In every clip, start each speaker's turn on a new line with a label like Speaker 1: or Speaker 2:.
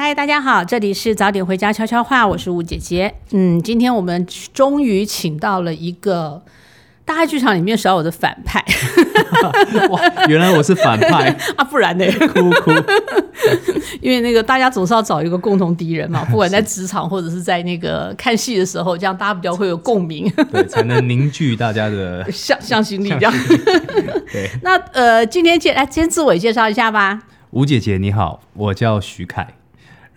Speaker 1: 嗨，大家好，这里是早点回家悄悄话，我是吴姐姐。嗯，今天我们终于请到了一个大爱剧场里面少有的反派
Speaker 2: 哇，原来我是反派，
Speaker 1: 啊，不然呢？
Speaker 2: 哭哭。
Speaker 1: 因为那个大家总是要找一个共同敌人嘛，不管在职场或者是在那个看戏的时候，这样大家比较会有共鸣，
Speaker 2: 对，才能凝聚大家的
Speaker 1: 向向心力这样。
Speaker 2: 对，
Speaker 1: 那呃，今天介来先自我介绍一下吧。
Speaker 2: 吴姐姐你好，我叫徐凯，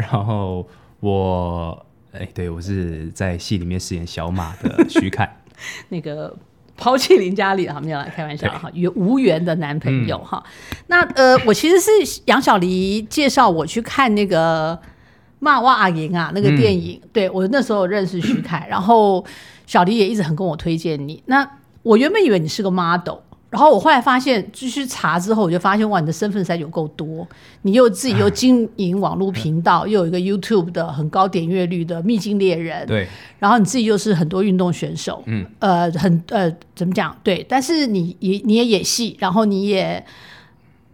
Speaker 2: 然后我哎，对我是在戏里面饰演小马的徐凯。
Speaker 1: 那个抛弃林嘉丽啊，没有啦，开玩笑哈，缘无缘的男朋友哈。那呃，我其实是杨小黎介绍我去看那个《骂哇阿莹》啊那个电影，对我那时候认识徐凯，然后小黎也一直很跟我推荐你。那我原本以为你是个 model。然后我后来发现，继续查之后，我就发现哇，你的身份实在有够多。你又自己又经营网络频道，又有一个 YouTube 的很高点阅率的《秘境猎人》。
Speaker 2: 对。
Speaker 1: 然后你自己又是很多运动选手，嗯，呃，很呃，怎么讲？对。但是你也你也演戏，然后你也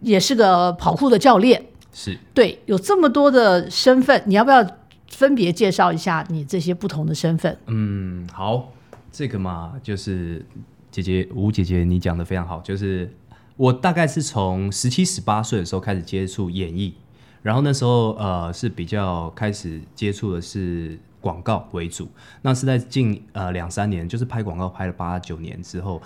Speaker 1: 也是个跑酷的教练。
Speaker 2: 是。
Speaker 1: 对，有这么多的身份，你要不要分别介绍一下你这些不同的身份？
Speaker 2: 嗯，好，这个嘛，就是。姐姐吴姐姐，你讲的非常好。就是我大概是从十七十八岁的时候开始接触演艺，然后那时候呃是比较开始接触的是广告为主。那是在近呃两三年，就是拍广告拍了八九年之后，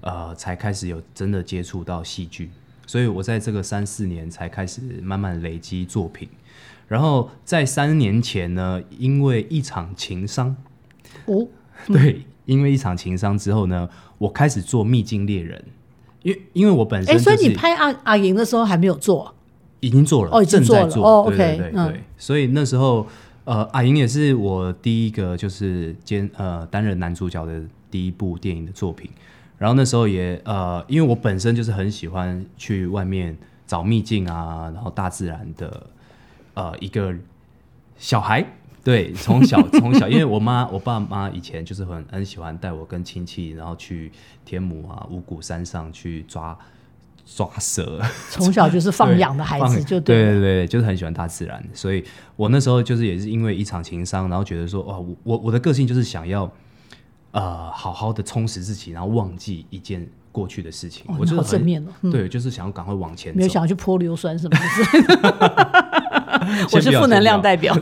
Speaker 2: 呃才开始有真的接触到戏剧。所以我在这个三四年才开始慢慢累积作品。然后在三年前呢，因为一场情伤，哦，对。因为一场情伤之后呢，我开始做秘境猎人，因为因为我本身，哎，
Speaker 1: 所以你拍阿阿莹的时候还没有做，
Speaker 2: 已经做了，
Speaker 1: 哦，
Speaker 2: 正在
Speaker 1: 做，哦
Speaker 2: ，OK，对对。对，所以那时候，呃，阿莹也是我第一个就是兼呃担任男主角的第一部电影的作品，然后那时候也呃，因为我本身就是很喜欢去外面找秘境啊，然后大自然的呃一个小孩。对，从小 从小，因为我妈我爸妈以前就是很很喜欢带我跟亲戚，然后去天母啊五谷山上去抓抓蛇。
Speaker 1: 从小就是放养的孩子，就对
Speaker 2: 对对，就是很喜欢大自然。所以我那时候就是也是因为一场情伤，然后觉得说，哦，我我的个性就是想要呃好好的充实自己，然后忘记一件过去的事情。我
Speaker 1: 好正面哦，
Speaker 2: 对，就是想要赶快往前，
Speaker 1: 没有想要去泼硫酸什么的。我是负能量代表，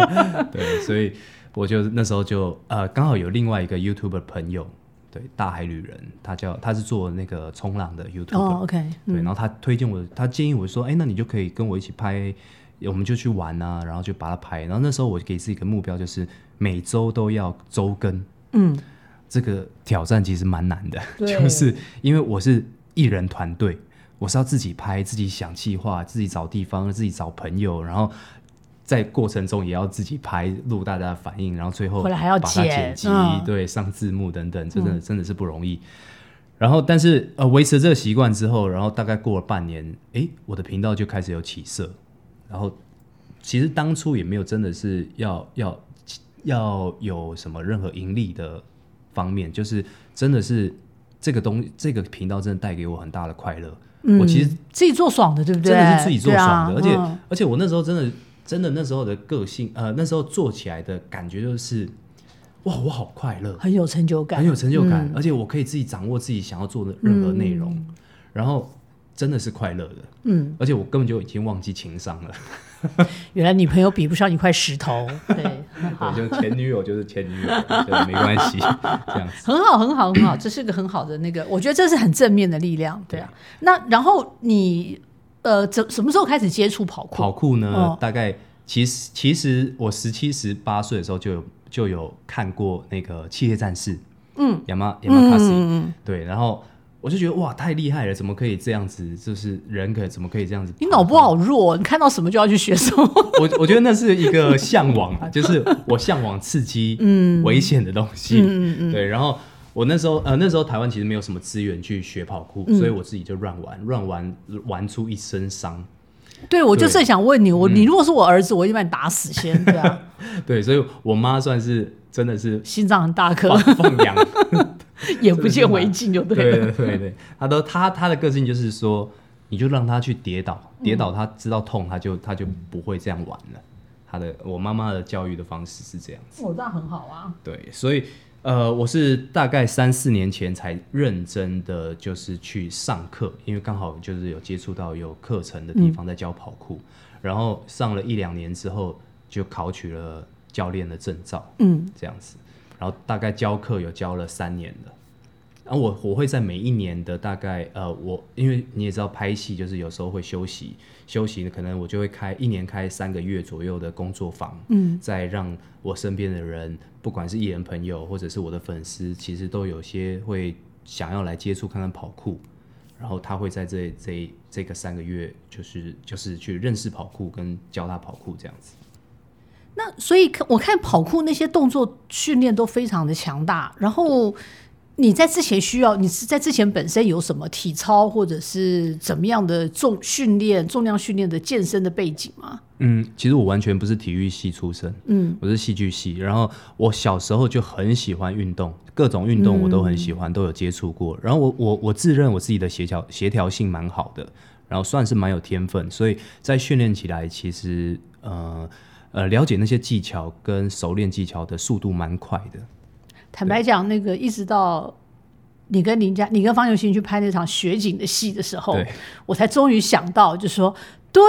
Speaker 2: 对，所以我就那时候就呃，刚好有另外一个 YouTube 朋友，对，大海旅人，他叫他是做那个冲浪的 YouTube，
Speaker 1: 哦，OK，
Speaker 2: 对，然后他推荐我，他建议我说，哎，那你就可以跟我一起拍，我们就去玩啊，然后就把它拍，然后那时候我给自己一个目标，就是每周都要周更，嗯，这个挑战其实蛮难的，就是因为我是艺人团队。我是要自己拍，自己想计划，自己找地方，自己找朋友，然后在过程中也要自己拍录大家的反应，然后最后
Speaker 1: 回来还要
Speaker 2: 剪辑，对，上字幕等等，真的真的是不容易。然后，但是呃，维持这个习惯之后，然后大概过了半年，哎，我的频道就开始有起色。然后，其实当初也没有真的是要要要有什么任何盈利的方面，就是真的是这个东这个频道真的带给我很大的快乐。我其实
Speaker 1: 自己做爽的，对不对？
Speaker 2: 真的是自己做爽的，而且而且我那时候真的真的那时候的个性，呃，那时候做起来的感觉就是，哇，我好快乐，
Speaker 1: 很有成就感，
Speaker 2: 很有成就感，而且我可以自己掌握自己想要做的任何内容，然后真的是快乐的，嗯，而且我根本就已经忘记情商了。
Speaker 1: 原来女朋友比不上一块石头，对，
Speaker 2: 对，就前女友就是前女友，没关系，这样子
Speaker 1: 很好，很好，很好，这是个很好的那个，我觉得这是很正面的力量，对啊。那然后你呃，怎什么时候开始接触跑酷？
Speaker 2: 跑酷呢？大概其实其实我十七十八岁的时候就有就有看过那个《企业战士》，嗯，亚马亚马卡西，对，然后。我就觉得哇，太厉害了！怎么可以这样子？就是人可怎么可以这样子？
Speaker 1: 你脑波好弱，你看到什么就要去学什么。
Speaker 2: 我我觉得那是一个向往啊，就是我向往刺激、嗯，危险的东西。嗯嗯嗯。对，然后我那时候呃，那时候台湾其实没有什么资源去学跑酷，所以我自己就乱玩，乱玩玩出一身伤。
Speaker 1: 对，我就是想问你，我你如果是我儿子，我一定把你打死先，对啊。
Speaker 2: 对，所以我妈算是真的是
Speaker 1: 心脏很大颗，
Speaker 2: 放羊。
Speaker 1: 眼不见为净就对
Speaker 2: 了。对对对，他都他他的个性就是说，你就让他去跌倒，跌倒他知道痛，他就他就不会这样玩了。他的我妈妈的教育的方式是这样子。
Speaker 1: 哦，那很好啊。
Speaker 2: 对，所以呃，我是大概三四年前才认真的就是去上课，因为刚好就是有接触到有课程的地方在教跑酷，然后上了一两年之后就考取了教练的证照，
Speaker 1: 嗯，
Speaker 2: 这样子，然后大概教课有教了三年了。然后我我会在每一年的大概呃，我因为你也知道拍戏就是有时候会休息，休息可能我就会开一年开三个月左右的工作坊，
Speaker 1: 嗯，
Speaker 2: 再让我身边的人，不管是艺人朋友或者是我的粉丝，其实都有些会想要来接触看看跑酷，然后他会在这这这个三个月，就是就是去认识跑酷跟教他跑酷这样子。
Speaker 1: 那所以看我看跑酷那些动作训练都非常的强大，然后你在之前需要你是在之前本身有什么体操或者是怎么样的重训练、重量训练的健身的背景吗？
Speaker 2: 嗯，其实我完全不是体育系出身，
Speaker 1: 嗯，
Speaker 2: 我是戏剧系。然后我小时候就很喜欢运动，各种运动我都很喜欢，都有接触过。然后我我我自认我自己的协调协调性蛮好的，然后算是蛮有天分，所以在训练起来其实呃呃了解那些技巧跟熟练技巧的速度蛮快的。
Speaker 1: 坦白讲，那个一直到你跟林家、你跟方有新去拍那场雪景的戏的时候，我才终于想到，就是说，对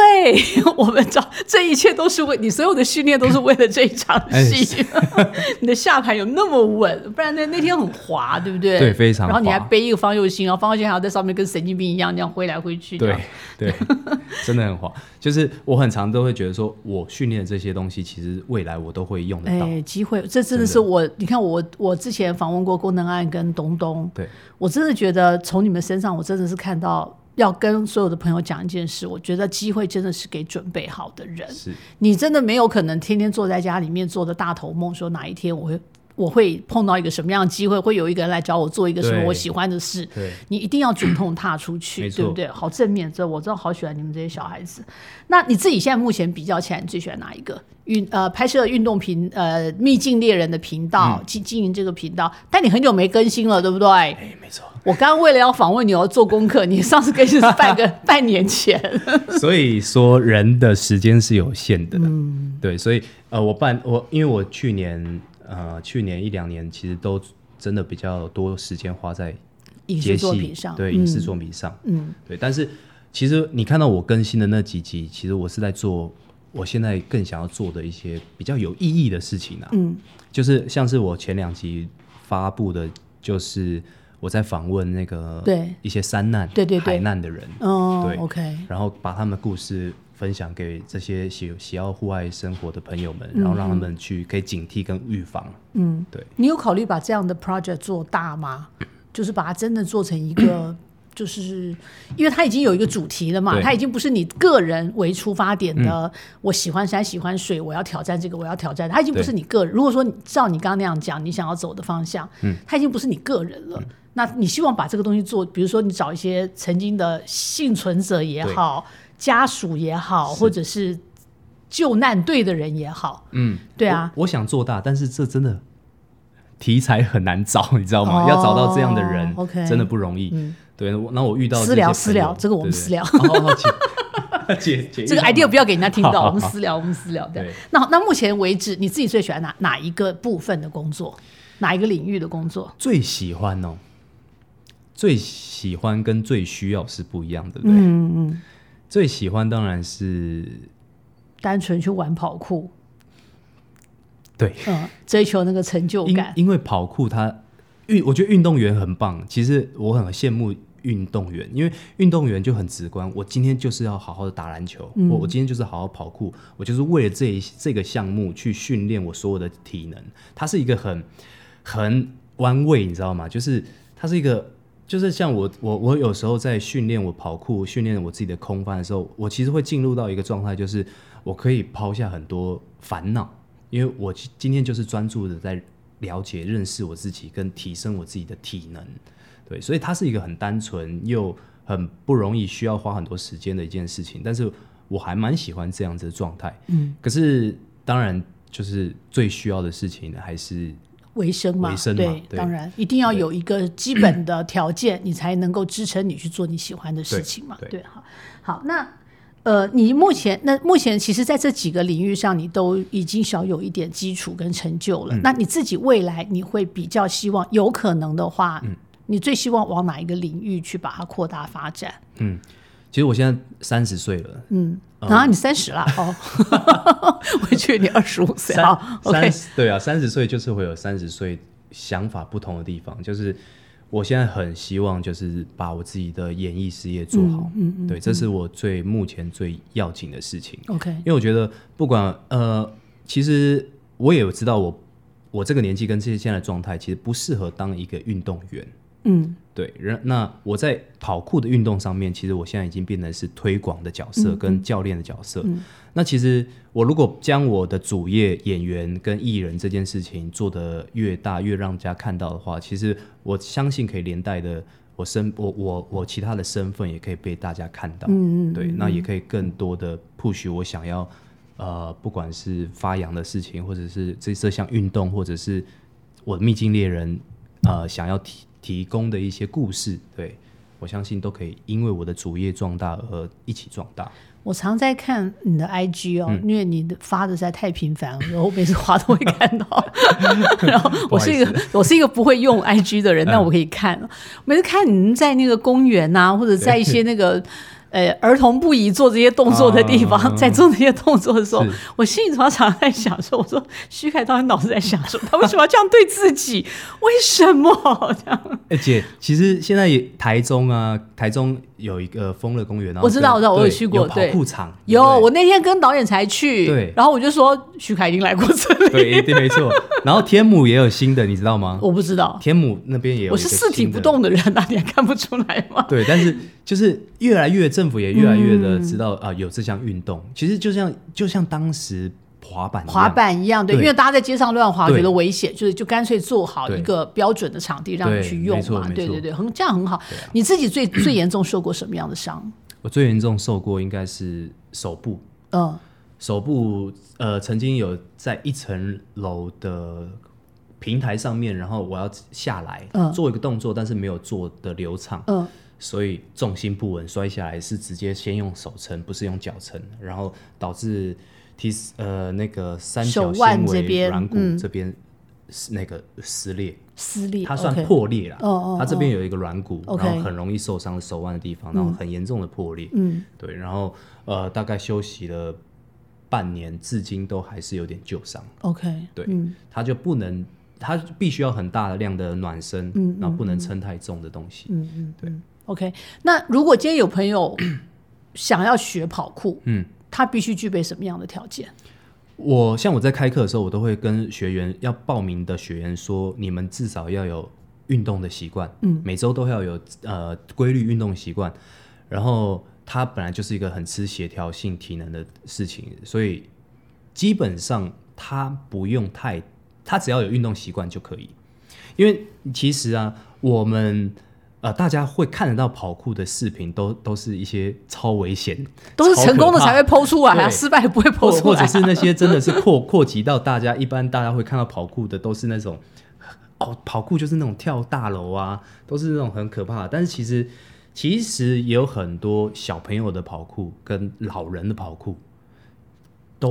Speaker 1: 我们找这一切都是为你所有的训练都是为了这一场
Speaker 2: 哎
Speaker 1: 戏。你的下盘有那么稳，不然那那天很滑，对不对？
Speaker 2: 对非常
Speaker 1: 然后你还背一个方佑兴，然后方佑兴还要在上面跟神经病一样这样挥来挥去。这
Speaker 2: 对对，真的很滑。就是我很常都会觉得说，我训练的这些东西，其实未来我都会用得到。
Speaker 1: 哎，机会，这真的是我，你看我，我之前访问过郭能案跟东东，
Speaker 2: 对，
Speaker 1: 我真的觉得从你们身上，我真的是看到要跟所有的朋友讲一件事，我觉得机会真的是给准备好的人。
Speaker 2: 是
Speaker 1: 你真的没有可能天天坐在家里面做的大头梦，说哪一天我会我会碰到一个什么样的机会，会有一个人来找我做一个什么我喜欢的事。
Speaker 2: 对。
Speaker 1: 你一定要主动踏出去，对不对？好正面，这我真的好喜欢你们这些小孩子。那你自己现在目前比较起来，你最喜欢哪一个？运呃拍摄运动频呃秘境猎人的频道，经、经营这个频道，但你很久没更新了，对不对？
Speaker 2: 哎，没错。
Speaker 1: 我刚刚为了要访问你，我要做功课。你上次更新是半个 半年前，
Speaker 2: 所以说人的时间是有限的，嗯，对，所以呃，我半我因为我去年呃去年一两年其实都真的比较多时间花在
Speaker 1: 影视
Speaker 2: 接戏
Speaker 1: 作品上，
Speaker 2: 对影视作品上，
Speaker 1: 嗯，
Speaker 2: 对，但是其实你看到我更新的那几集，其实我是在做我现在更想要做的一些比较有意义的事情啊，
Speaker 1: 嗯，
Speaker 2: 就是像是我前两集发布的，就是我在访问那个
Speaker 1: 对。
Speaker 2: 一些山难
Speaker 1: 对对对。
Speaker 2: 海难的人，
Speaker 1: 哦
Speaker 2: 对
Speaker 1: ，OK，
Speaker 2: 然后把他们的故事分享给这些喜喜好户外生活的朋友们，然后让他们去可以警惕跟预防。
Speaker 1: 嗯，
Speaker 2: 对，
Speaker 1: 你有考虑把这样的 project 做大吗？就是把它真的做成一个，就是因为它已经有一个主题了嘛，它已经不是你个人为出发点的。我喜欢山，喜欢水，我要挑战这个，我要挑战。它已经不是你个人。如果说照你刚刚那样讲，你想要走的方向，嗯，它已经不是你个人了。那你希望把这个东西做，比如说你找一些曾经的幸存者也好，家属也好，或者是救难队的人也好，
Speaker 2: 嗯，
Speaker 1: 对啊。
Speaker 2: 我，我想做大，但是这真的题材很难找，你知道吗？
Speaker 1: 哦
Speaker 2: 要找到这样的人
Speaker 1: OK
Speaker 2: 真的不容易。
Speaker 1: 嗯。
Speaker 2: 对，那我遇到
Speaker 1: 私聊私聊这个我们私聊。
Speaker 2: 好好姐姐姐，
Speaker 1: 这个 idea 不要给人家听到，我们私聊，我们私聊。对
Speaker 2: 对，
Speaker 1: 那那目前为止，你自己最喜欢哪哪一个部分的工作，哪一个领域的工作？
Speaker 2: 最喜欢哦，最喜欢跟最需要是不一样的，对不对？
Speaker 1: 嗯嗯，
Speaker 2: 最喜欢当然是
Speaker 1: 单纯去玩跑酷，
Speaker 2: 对，
Speaker 1: 嗯，追求那个成就感。
Speaker 2: 因为跑酷它运，我觉得运动员很棒。其实我很羡慕运动员，因为运动员就很直观。我今天就是要好好的打篮球，
Speaker 1: 嗯
Speaker 2: 我我今天就是好好跑酷，我就是为了这一这个项目去训练我所有的体能。它是一个很很弯位，你知道吗？就是它是一个。就是像我我我有时候在训练我跑酷、训练我自己的空翻的时候，我其实会进入到一个状态，就是我可以抛下很多烦恼，因为我今今天就是专注的在了解、认识我自己，跟提升我自己的体能。对，所以它是一个很单纯又很不容易需要花很多时间的一件事情。但是我还蛮喜欢这样子的状态。
Speaker 1: 嗯，
Speaker 2: 可是当然，就是最需要的事情呢，还是
Speaker 1: 维生嘛，
Speaker 2: 生嘛
Speaker 1: 对，
Speaker 2: 对
Speaker 1: 当然一定要有一个基本的条件，你才能够支撑你去做你喜欢的事情嘛。
Speaker 2: 对
Speaker 1: 对，好，好，那呃，你目前那目前其实在这几个领域上，你都已经小有一点基础跟成就了。那你自己未来你会比较希望，有可能的话，你最希望往哪一个领域去把它扩大发展？
Speaker 2: 嗯，其实我现在三十岁了，
Speaker 1: 嗯，然后你三十了哦，我觉得你二十五岁啊。OK，
Speaker 2: 对啊，三十岁就是会有三十岁想法不同的地方，就是我现在很希望就是把我自己的演艺事业做好，嗯嗯，对，这是我最目前最要紧的事情。
Speaker 1: OK，
Speaker 2: 因为我觉得不管呃，其实我也有知道我我这个年纪跟这些现在的状态，其实不适合当一个运动员。
Speaker 1: 嗯
Speaker 2: 对，然那我在跑酷的运动上面，其实我现在已经变成是推广的角色跟教练的角色。那其实我如果将我的主业演员跟艺人这件事情做得越大，越让人家看到的话，其实我相信可以连带的我身我我我其他的身份也可以被大家看到。
Speaker 1: 嗯嗯
Speaker 2: 对，那也可以更多的 push 我想要呃，不管是发扬的事情，或者是这这项运动，或者是我的秘境猎人呃想要提提供的一些故事，对我相信都可以因为我的主业壮大而一起壮大。
Speaker 1: 我常在看你的 IG 哦，
Speaker 2: 嗯
Speaker 1: 因为你的发的实在太频繁了，我每次滑都会看到。然后我是一个我是一个不会用 IG 的人，
Speaker 2: 嗯
Speaker 1: 但我可以看。每次看你们在那个公园啊、或者在一些那个。呃，儿童不宜做这些动作的地方，
Speaker 2: 啊
Speaker 1: 在做这些动作的时候，我心里常常在想说：“我说徐凯到底脑子在想什么？他为什么要这样对自己？为什么这样？”
Speaker 2: 而且其实现在也台中啊，台中有一个丰乐公园，然后
Speaker 1: 我知道我知道我有
Speaker 2: 对有跑
Speaker 1: 去过对
Speaker 2: 酷场，
Speaker 1: 有，我那天跟导演才去，
Speaker 2: 对
Speaker 1: 然后我就说徐凯已经来过这里，
Speaker 2: 对，对，没错。然后天母也有新的，你知道吗？
Speaker 1: 我不知道，
Speaker 2: 天母那边也有，
Speaker 1: 我是四体不。动的人啊，你还看不出来吗？
Speaker 2: 对，但是就是越来越政府也越来越
Speaker 1: 嗯
Speaker 2: 的知道啊、有这项运动。其实就像就像当时滑板
Speaker 1: 滑板一样，对，
Speaker 2: 对。
Speaker 1: 因为大家在街上乱滑，
Speaker 2: 对。
Speaker 1: 觉得危险，就是就干脆做好一个标准的场地让你去用嘛，对对对，很这样很好。
Speaker 2: 啊。
Speaker 1: 你自己最最严重受过什么样的伤？
Speaker 2: 我最严重受过应该是手部，
Speaker 1: 嗯。
Speaker 2: 手部呃曾经有在一层楼的平台上面，然后我要下来、
Speaker 1: 嗯。
Speaker 2: 做一个动作，但是没有做的流畅，
Speaker 1: 嗯。
Speaker 2: 所以重心不稳，摔下来是直接先用手撑，不是用脚撑，然后导致提呃那个三角
Speaker 1: 手腕
Speaker 2: 纤维
Speaker 1: 这边
Speaker 2: 软骨
Speaker 1: 嗯
Speaker 2: 这边是那个撕裂，
Speaker 1: 撕裂，
Speaker 2: 它算破裂了。
Speaker 1: 哦哦
Speaker 2: 它这边有一个软骨，然后很容易受伤手腕的地方，然后很严重的破裂。
Speaker 1: 嗯
Speaker 2: 对，然后呃大概休息了半年，至今都还是有点旧伤。
Speaker 1: ，OK，
Speaker 2: 对，
Speaker 1: 嗯
Speaker 2: 它就不能，它必须要很大的量的暖身，
Speaker 1: 嗯
Speaker 2: 然后不能撑太重的东西。
Speaker 1: 嗯嗯，
Speaker 2: 对
Speaker 1: ，OK。那如果今天有朋友 想要学跑酷，
Speaker 2: 嗯，
Speaker 1: 他必须具备什么样的条件？
Speaker 2: 我像我在开课的时候，我都会跟学员要报名的学员说，你们至少要有运动的习惯，嗯，每周都要有呃规律运动习惯。然后它本来就是一个很吃协调性、体能的事情，所以基本上他不用太，他只要有运动习惯就可以。因为其实啊，我们呃大家会看得到跑酷的视频，都都是一些超危险，
Speaker 1: 都是成功的才会剖出来失败不会
Speaker 2: 或
Speaker 1: 剖出来啊、
Speaker 2: 或者是那些真的是扩 扩及到大家，一般大家会看到跑酷的都是那种，哦，跑酷就是那种跳大楼啊，都是那种很可怕的。但是其实其实也有很多小朋友的跑酷跟老人的跑酷。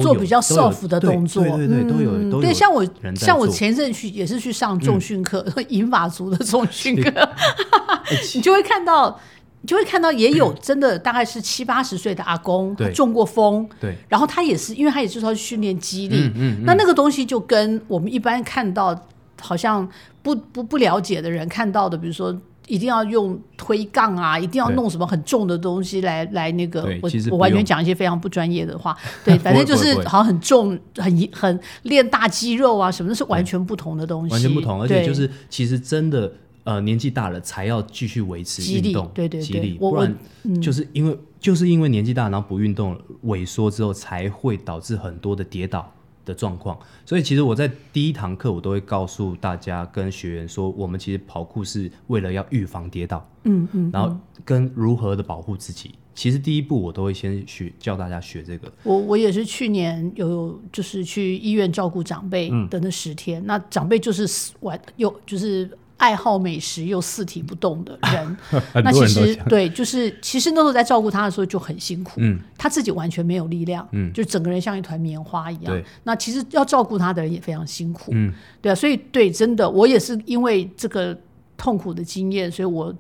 Speaker 1: 做比较 soft 的
Speaker 2: 对
Speaker 1: 动作，
Speaker 2: 对对对，都有
Speaker 1: 嗯。
Speaker 2: 都有。
Speaker 1: 对，像我像我前阵去也是去上重训课，银发族的重训课，
Speaker 2: 哎
Speaker 1: 你就会看到，你就会看到也有真的大概是七八十岁的阿公，中过风，
Speaker 2: 对。
Speaker 1: 然后他也是，因为他也就是要训练肌力，
Speaker 2: 嗯嗯嗯。
Speaker 1: 那那个东西就跟我们一般看到好像不不不了解的人看到的，比如说。一定要用推杠啊，一定要弄什么很重的东西来来那个，我我完全讲一些非常不专业的话，对，反正就是好像很重、很很练大肌肉啊什么，那是完全不同的东西，
Speaker 2: 完全不同，而且就是其实真的呃年纪大了才要继续维持运动，
Speaker 1: 对对对。
Speaker 2: 不然
Speaker 1: 嗯。
Speaker 2: 就是因为就是因为年纪大，然后不运动萎缩之后，才会导致很多的跌倒的状况。所以其实我在第一堂课我都会告诉大家跟学员说，我们其实跑酷是为了要预防跌倒，
Speaker 1: 嗯嗯，
Speaker 2: 然后跟如何的保护自己。其实第一步我都会先学教大家学这个，
Speaker 1: 我我也是去年有就是去医院照顾长辈
Speaker 2: 嗯
Speaker 1: 的那十天，那长辈就是死完有就是爱好美食又四体不动的人。那其。实对，就是其实那时候在照顾他的时候就很辛苦，
Speaker 2: 嗯，
Speaker 1: 他自己完全没有力量，
Speaker 2: 嗯
Speaker 1: 就整个人像一团棉花一样。那其实要照顾他的人也非常辛苦，
Speaker 2: 嗯，
Speaker 1: 对啊，所以对，真的，我也是因为这个痛苦的经验，所以我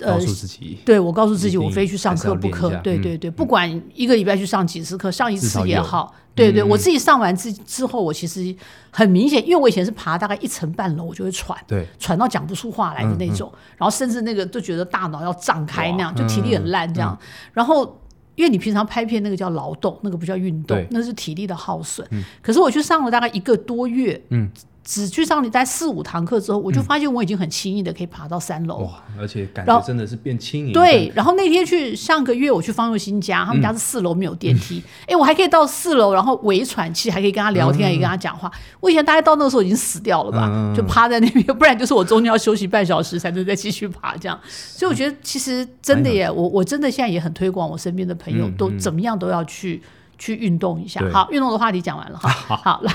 Speaker 1: 呃
Speaker 2: 告诉自己，
Speaker 1: 对我告诉自己，我非去上课不可。对对对，不管一个礼拜去上几次课，上一次也好。对对，
Speaker 2: 嗯
Speaker 1: 我自己上完之之后，我其实很明显，因为我以前是爬大概一层半楼，我就会喘，
Speaker 2: 对，
Speaker 1: 喘到讲不出话来的那种，然后甚至那个就觉得大脑要胀开那样，就体力很烂这样。然后因为你平常拍片那个叫劳动，那个不叫运动，那是体力的耗损。可是我去上了大概一个多月，
Speaker 2: 嗯，
Speaker 1: 只去上你待四五堂课之后，我就发现我已经很轻易的可以爬到三楼。
Speaker 2: 哇，而且感觉真的是变轻盈。
Speaker 1: 对，然后那天去上个月我去方佑新家，他们
Speaker 2: 嗯
Speaker 1: 家是四楼没有电梯，哎、我还可以到四楼，然后微喘气，还可以跟他聊天，还可以跟他讲话。我以前大概到那个时候已经死掉了吧，就趴在那边，不然就是我中间要休息半小时才能再继续爬这样。所以我觉得其实真的耶，我我真的现在也很推广我身边的朋友，
Speaker 2: 嗯
Speaker 1: 都怎么样都要去去运动一下。好，运动的话题讲完了哈，好来，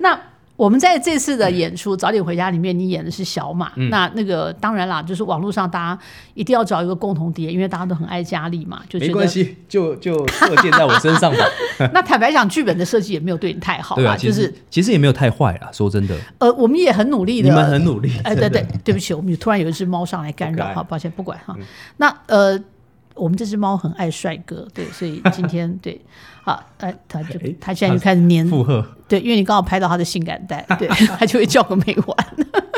Speaker 1: 那。我们在这次的演出《早点回家》里面，你演的是小马。
Speaker 2: 嗯
Speaker 1: 那那个当然啦，就是网络上大家一定要找一个共同点，因为大家都很爱佳丽嘛，就。
Speaker 2: 没关系，就就射箭在我身上吧。
Speaker 1: 那坦白讲，剧本的设计也没有对你太好
Speaker 2: 对啊，
Speaker 1: 就是
Speaker 2: 其实也没有太坏啊，说真的，
Speaker 1: 呃，我们也很努力的。
Speaker 2: 你们很努力。
Speaker 1: 哎，对对，对不起，我们突然有一只猫上来干扰，好，抱歉，不管哈。那呃，我们这只猫很爱帅哥，对，所以今天 对，好，呃，它就
Speaker 2: 哎
Speaker 1: 它现在就开始黏，
Speaker 2: 附和，
Speaker 1: 对，因为你刚好拍到它的性感带，对，它就会叫个没完。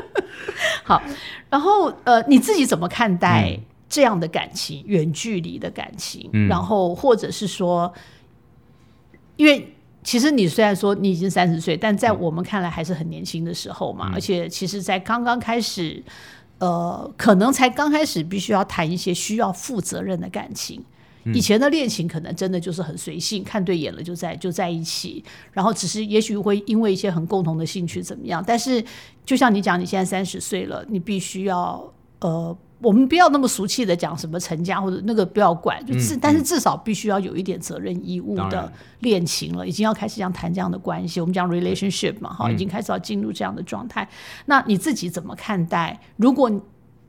Speaker 1: 好，然后呃，你自己怎么看待这样的感情，远距离的感情？
Speaker 2: 嗯。
Speaker 1: 然后或者是说，因为其实你虽然说你已经三十岁，但在我们看来还是很年轻的时候嘛，而且其实，在刚刚开始，呃，可能才刚开始，必须要谈一些需要负责任的感情。以前的恋情可能真的就是很随性，看对眼了就在就在一起，然后只是也许会因为一些很共同的兴趣怎么样，但是就像你讲，你现在三十岁了，你必须要呃，我们不要那么俗气的讲什么成家或者那个不要管，就至、但是至少必须要有一点责任义务的恋情了，已经要开始这样谈这样的关系，我们讲 relationship 嘛，哈，已经开始要进入这样的状态。那你自己怎么看待？如果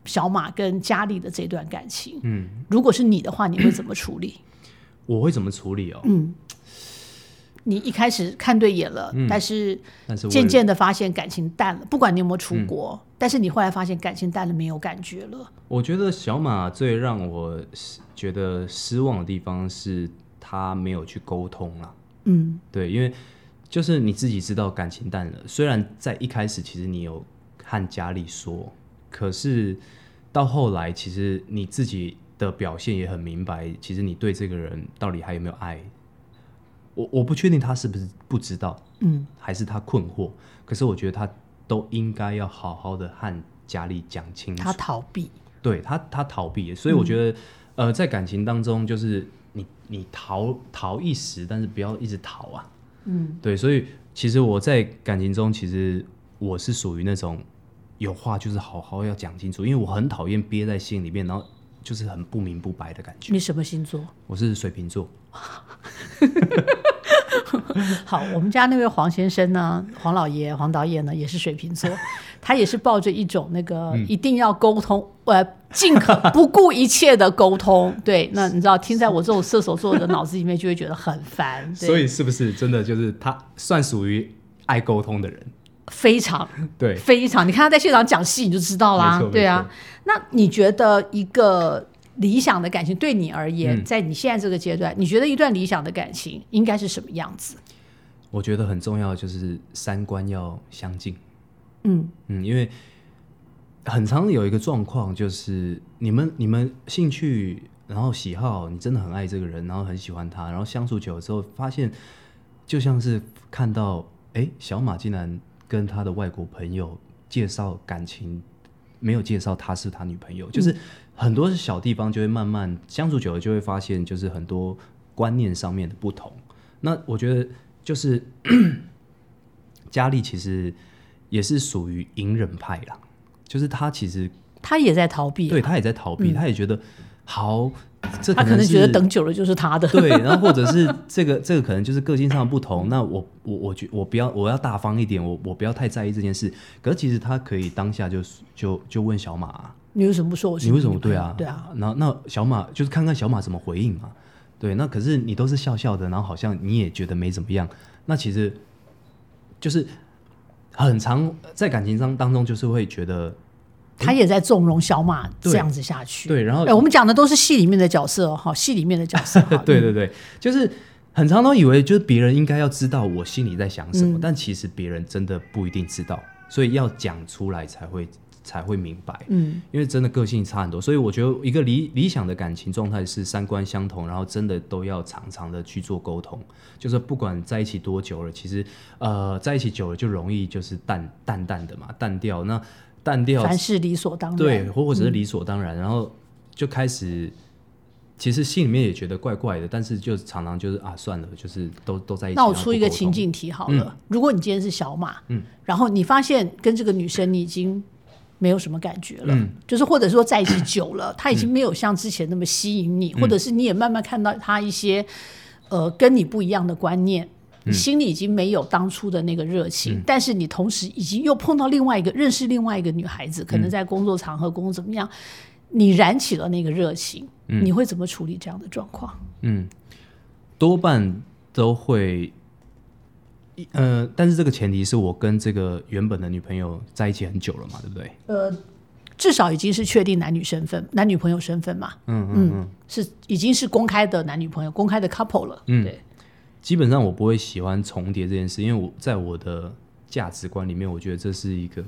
Speaker 1: 小马跟佳丽的这段感情，
Speaker 2: 嗯，
Speaker 1: 如果是你的话，你会怎么处理？
Speaker 2: 我会怎么处理哦？
Speaker 1: 嗯你一开始看对眼了，但是
Speaker 2: 但是
Speaker 1: 渐渐的发现感情淡了，不管你有没有出国，但是你后来发现感情淡了，没有感觉了。
Speaker 2: 我觉得小马最让我失觉得失望的地方是他没有去沟通啊。
Speaker 1: 嗯，
Speaker 2: 对，因为就是你自己知道感情淡了，虽然在一开始其实你有和家里说，可是到后来其实你自己的表现也很明白，其实你对这个人到底还有没有爱。我我不确定他是不是不知道，
Speaker 1: 嗯，
Speaker 2: 还是他困惑。可是我觉得他都应该要好好的和家里讲清楚。
Speaker 1: 他逃避，
Speaker 2: 对他，他逃避，所以我觉得，呃，在感情当中，就是你你逃逃一时，但是不要一直逃啊。
Speaker 1: 嗯，
Speaker 2: 对，所以其实我在感情中，其实我是属于那种有话就是好好要讲清楚，因为我很讨厌憋在心里面，然后就是很不明不白的感觉。
Speaker 1: 你什么星座？
Speaker 2: 我是水瓶座，
Speaker 1: 好，我们家那位黄先生呢，黄老爷、黄导演呢，也是水瓶座，他也是抱着一种那个
Speaker 2: 嗯
Speaker 1: 一定要沟通，呃，尽可不顾一切的沟通。对，那你知道，听在我这种射手座的脑子里面，就会觉得很烦。
Speaker 2: 所以是不是真的就是他算属于爱沟通的人？
Speaker 1: 非常
Speaker 2: 对，
Speaker 1: 非常，你看他在现场讲戏，你就知道啦对啊，那你觉得一个理想的感情对你而言，
Speaker 2: 嗯。
Speaker 1: 在你现在这个阶段，你觉得一段理想的感情应该是什么样子？
Speaker 2: 我觉得很重要的就是三观要相近。
Speaker 1: 嗯。
Speaker 2: 嗯，因为很常有一个状况，就是你们你们兴趣，然后喜好，你真的很爱这个人，然后很喜欢他，然后相处久了之后，发现就像是看到，哎，小马竟然跟他的外国朋友介绍感情，没有介绍他是他女朋友，就是很多小地方就会慢慢相处久了，就会发现就是很多观念上面的不同。那我觉得就是 佳丽其实也是属于隐忍派啦，就是他其实
Speaker 1: 他也在逃避、啊，
Speaker 2: 对他也在逃避，他也觉得好，这
Speaker 1: 他可
Speaker 2: 能
Speaker 1: 觉得等久了就是他的。
Speaker 2: 对，然后或者是 这个这个可能就是个性上的不同，那我我我觉我不要我要大方一点，我我不要太在意这件事。可是其实他可以当下就就就问小马啊、
Speaker 1: 你为什么不说我是
Speaker 2: 你为什么对啊？
Speaker 1: 对啊，，
Speaker 2: 然后那小马就是看看小马怎么回应嘛。对，那可是你都是笑笑的，然后好像你也觉得没怎么样，那其实就是很常在感情上当中就是会觉得
Speaker 1: 他也在纵容小马这样子下去。
Speaker 2: 对，然后
Speaker 1: 哎，我们讲的都是戏里面的角色哦，哈，戏里面的角色。哈
Speaker 2: 对对对，就是很常都以为就是别人应该要知道我心里在想什么，
Speaker 1: 嗯
Speaker 2: 但其实别人真的不一定知道，所以要讲出来才会才会明白。
Speaker 1: 嗯，
Speaker 2: 因为真的个性差很多，所以我觉得一个理理想的感情状态是三观相同，然后真的都要常常的去做沟通。就是不管在一起多久了，其实呃在一起久了就容易就是淡淡淡的嘛，淡掉。那淡掉
Speaker 1: 凡事理所当然。
Speaker 2: 对，或或者是理所当然，然后就开始，其实心里面也觉得怪怪的，但是就常常就是啊，算了，就是都都在一起。
Speaker 1: 那我
Speaker 2: 然后不沟通
Speaker 1: 出一个情，境题好了，如果你今天是小马，
Speaker 2: 嗯
Speaker 1: 然后你发现跟这个女生你已经没有什么感觉了，
Speaker 2: 嗯
Speaker 1: 就是或者说在一起久了，她已经没有像之前那么吸引你，或者是你也慢慢看到她一些呃跟你不一样的观念。你心里已经没有当初的那个热情，但是你同时已经又碰到另外一个认识另外一个女孩子，可能在工作场合、工作怎么样，你燃起了那个热情，你会怎么处理这样的状况？
Speaker 2: 嗯，多半都会。一呃，但是这个前提是我跟这个原本的女朋友在一起很久了嘛，对不对？
Speaker 1: 呃，至少已经是确定男女身份、男女朋友身份嘛，
Speaker 2: 嗯嗯嗯，
Speaker 1: 是已经是公开的男女朋友、公开的 couple 了。
Speaker 2: 嗯
Speaker 1: 对，
Speaker 2: 基本上我不会喜欢重叠这件事，因为我在我的价值观里面，我觉得这是一个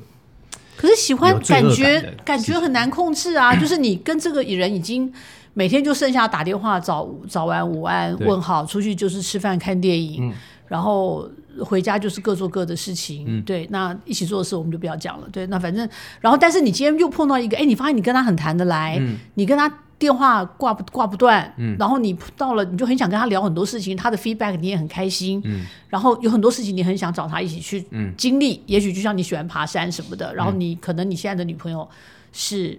Speaker 1: 可是喜欢
Speaker 2: 感
Speaker 1: 觉感觉很难控制啊，就是你跟这个人已经每天就剩下打电话早早安午安问好，出去就是吃饭看电影，然后回家就是各做各的事情。对，那一起做的事我们就不要讲了。对，那反正然后但是你今天又碰到一个，哎，你发现你跟他很谈得来，你跟他。电话挂不挂不断，然后你到了你就很想跟他聊很多事情，他的 feedback 你也很开心，然后有很多事情你很想找他一起去经历，也许就像你喜欢爬山什么的，然后你可能你现在的女朋友是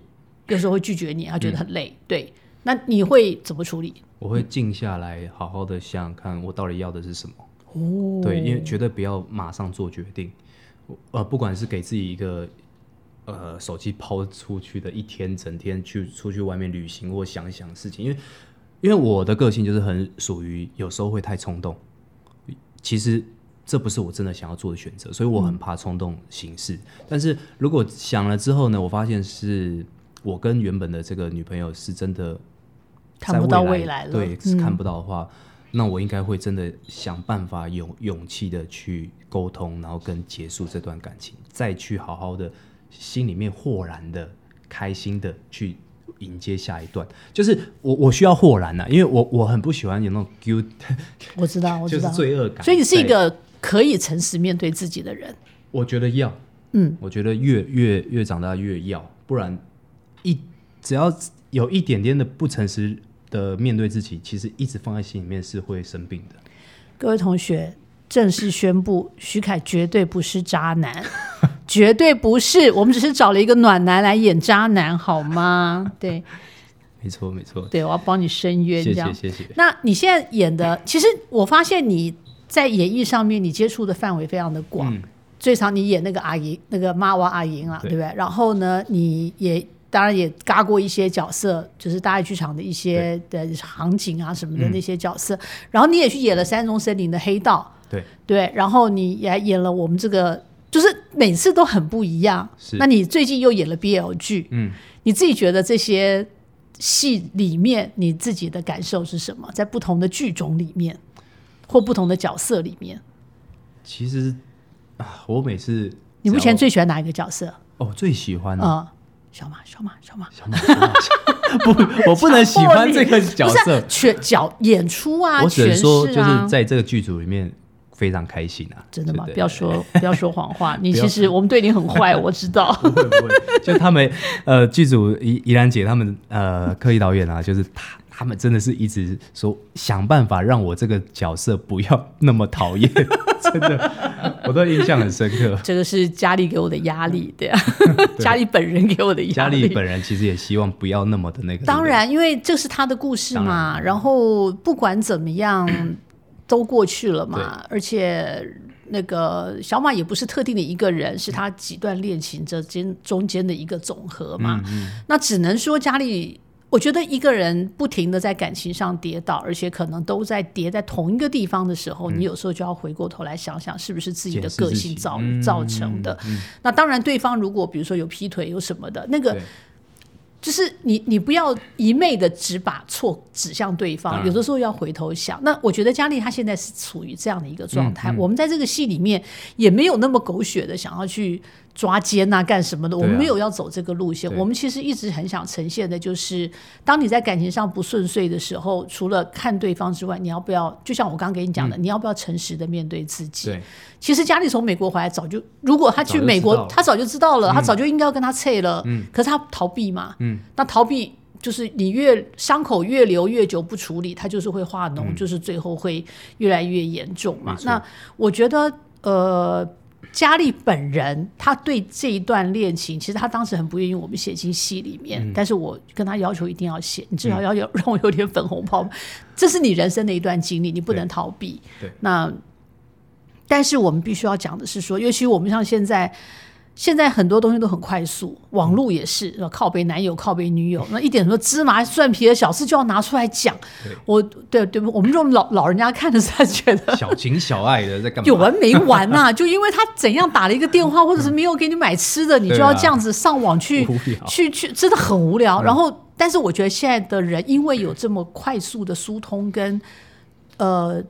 Speaker 1: 有时候会拒绝你，她觉得很累，对，那你会怎么处理？
Speaker 2: 我会静下来，好好的想想看我到底要的是什么。
Speaker 1: 哦，
Speaker 2: 对，因为绝对不要马上做决定。呃，不管是给自己一个呃手机抛出去的一天，整天去出去外面旅行或想一想事情，因为因为我的个性就是很属于有时候会太冲动。其实这不是我真的想要做的选择，所以我很怕冲动行事。但是如果想了之后呢，我发现是我跟原本的这个女朋友是真的
Speaker 1: 看不到未来了
Speaker 2: 对，
Speaker 1: 嗯
Speaker 2: 看不到的话，那我应该会真的想办法有勇气的去沟通，然后跟结束这段感情，再去好好的心里面豁然的、开心的去迎接下一段。就是我我需要豁然呐、因为我我很不喜欢有那种 guilt，
Speaker 1: 我知道，我
Speaker 2: 就是
Speaker 1: 知道，
Speaker 2: 罪恶感。
Speaker 1: 所以你是一
Speaker 2: 在
Speaker 1: 个可以诚实面对自己的人。
Speaker 2: 我觉得要，
Speaker 1: 嗯，
Speaker 2: 我觉得越越越长大越要，不然一只要有一点点的不诚实的面对自己，其实一直放在心里面是会生病的。
Speaker 1: 各位同学，正式宣布，徐凯绝对不是渣男，绝对不是，我们只是找了一个暖男来演渣男，好吗？对
Speaker 2: 没错，没错，
Speaker 1: 对，我要帮你申冤，
Speaker 2: 谢
Speaker 1: 这样
Speaker 2: 谢，谢谢。
Speaker 1: 那你现在演的，其实我发现你在演艺上面，你接触的范围非常的广。
Speaker 2: 嗯
Speaker 1: 最常你演那个阿姨，那个妈娃阿姨啊，对
Speaker 2: 对
Speaker 1: 不对？然后呢，你也当然也嘎过一些角色，就是大爱剧场的一些的场景啊什么的
Speaker 2: 嗯
Speaker 1: 那些角色。然后你也去演了《山中森林》的黑道，
Speaker 2: 对，
Speaker 1: 对，然后你也还演了我们这个，就是每次都很不一样。
Speaker 2: 是
Speaker 1: 那你最近又演了 BL 剧，
Speaker 2: 嗯，
Speaker 1: 你自己觉得这些戏里面，你自己的感受是什么？在不同的剧种里面，或不同的角色里面，
Speaker 2: 其实啊，我每次
Speaker 1: 你目前最喜欢哪一个角色？
Speaker 2: 哦最喜欢的
Speaker 1: 啊、小马，小马，小马。
Speaker 2: 小马，小马 不，我不能喜欢这个角色
Speaker 1: 是，全角演出啊，
Speaker 2: 我只能说就是在这个剧组里面非常开心啊。
Speaker 1: 真的吗？不要。说不要说谎话，你其实我们对你很坏，我知道。
Speaker 2: 不会不会，就他们呃剧组怡怡兰姐他们呃刻意导演啊，就是他他们真的是一直说想办法让我这个角色不要那么讨厌，真的，我都印象很深刻。
Speaker 1: 这个是佳丽给我的压力，对啊，佳丽本人给我的压力。
Speaker 2: 佳丽本人其实也希望不要那么的那个。
Speaker 1: 当然，因为这是他的故事嘛，然后不管怎么样都过去了嘛，而且那个小马也不是特定的一个人，是他几段恋情这间中间的一个总和嘛。那只能说家里。我觉得一个人不停的在感情上跌倒，而且可能都在跌在同一个地方的时候，你有时候就要回过头来想想，是不是自己的个性造造成的？那当然，对方如果比如说有劈腿有什么的，那个。就是你，你不要一昧的只把错指向对方，有的时候要回头想。那我觉得佳丽她现在是处于这样的一个状态。我们在这个戏里面也没有那么狗血的想要去抓奸啊干什么的，我们没有要走这个路线。我们其实一直很想呈现的就是，当你在感情上不顺遂的时候，除了看对方之外，你要不要？就像我刚刚给你讲的，你要不要诚实的面对自己？
Speaker 2: 对。
Speaker 1: 其实佳丽从美国回来早就，如果他去美国，他早就知道了，他早就应该要跟他撤了。嗯，可是他逃避嘛。嗯，那逃避就是你越伤口越留越久不处理，他就是会化脓，就是最后会越来越严重嘛。那我觉得，呃，佳丽本人他对这一段恋情，其实他当时很不愿意我们写进戏里面，但是我跟他要求一定要写，你至少要有让我有点粉红泡，这是你人生的一段经历，你不能逃避。
Speaker 2: 对，
Speaker 1: 那。但是我们必须要讲的是说，尤其我们像现在，现在很多东西都很快速，网络也是靠背男友、靠背女友，那一点什么芝麻蒜皮的小事就要拿出来讲。我对对，我们这种老老人家看的是觉得
Speaker 2: 小情小爱的在干嘛？
Speaker 1: 有完没完呐？就因为他怎样打了一个电话，或者是没有给你买吃的，你就要这样子上网去去去，真的很无聊。然后，但是我觉得现在的人因为有这么快速的疏通跟呃。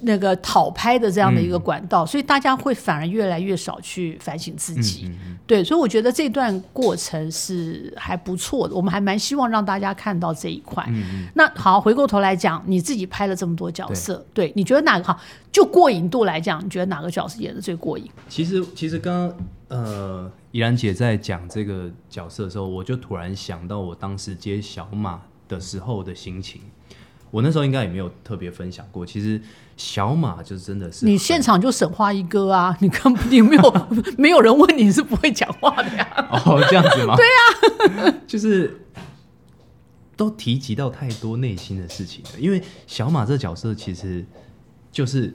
Speaker 1: 那个讨拍的这样的一个管道，所以大家会反而越来越少去反省自己。对，所以我觉得这段过程是还不错的，我们还蛮希望让大家看到这一块。那好，回过头来讲，你自己拍了这么多角色，对，你觉得哪个好？就过瘾度来讲，你觉得哪个角色演的最过瘾？
Speaker 2: 其实，其实刚刚呃，怡然姐在讲这个角色的时候，我就突然想到我当时接小马的时候的心情。我那时候应该也没有特别分享过，其实。小马就真的是
Speaker 1: 你现场就省话一哥啊！你根本你没有 没有人问你是不会讲话的呀？
Speaker 2: 哦，这样子吗？
Speaker 1: 对
Speaker 2: 呀，就是都提及到太多内心的事情了。因为小马这角色其实就是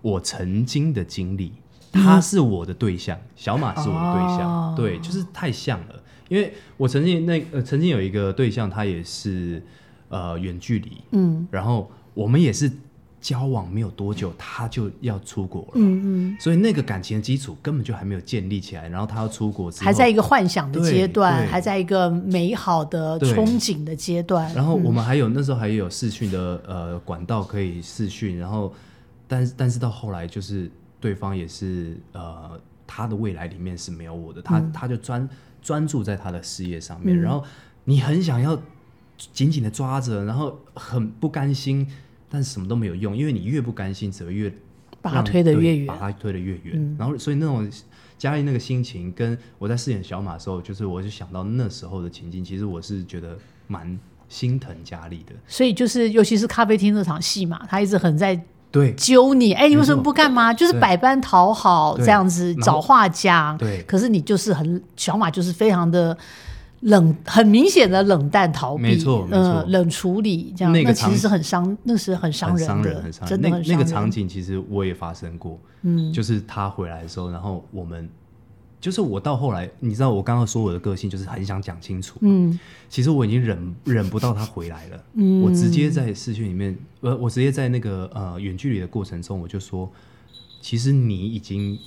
Speaker 2: 我曾经的经历，他是我的对象，小马是我的对象，对，就是太像了。因为我曾经那呃曾经有一个对象，他也是呃远距离，嗯，然后我们也是。交往没有多久，他就要出国了，嗯嗯，所以那个感情的基础根本就还没有建立起来。然后他要出国，
Speaker 1: 还在一个幻想的阶段，还在一个美好的憧憬的阶段。
Speaker 2: 然后我们还有那时候还有视讯的呃管道可以视讯，然后但但是到后来就是对方也是呃他的未来里面是没有我的，他他就专专注在他的事业上面。然后你很想要紧紧的抓着，然后很不甘心。但是什么都没有用，因为你越不甘心，只会越
Speaker 1: 把他推得越远，
Speaker 2: 把他推得越远。然后，所以那种嘉义那个心情，跟我在饰演小马的时候，就是我就想到那时候的情境，其实我是觉得蛮心疼佳丽的。
Speaker 1: 所以就是，尤其是咖啡厅那场戏嘛，他一直很在
Speaker 2: 对
Speaker 1: 揪你，哎，你为什么不干嘛？就是百般讨好这样子找话讲。
Speaker 2: 对，
Speaker 1: 可是你就是很小马，就是非常的。冷很明显的冷淡逃避，
Speaker 2: 没错，
Speaker 1: 嗯，冷处理这样，那其实是很伤，那是很伤人的，真的很
Speaker 2: 那个场景其实我也发生过，嗯，就是他回来的时候，然后我们就是我到后来，你知道我刚刚说我的个性就是很想讲清楚，嗯，其实我已经忍忍不到他回来了，嗯，我直接在视讯里面，呃，我直接在那个呃远距离的过程中，我就说，其实你已经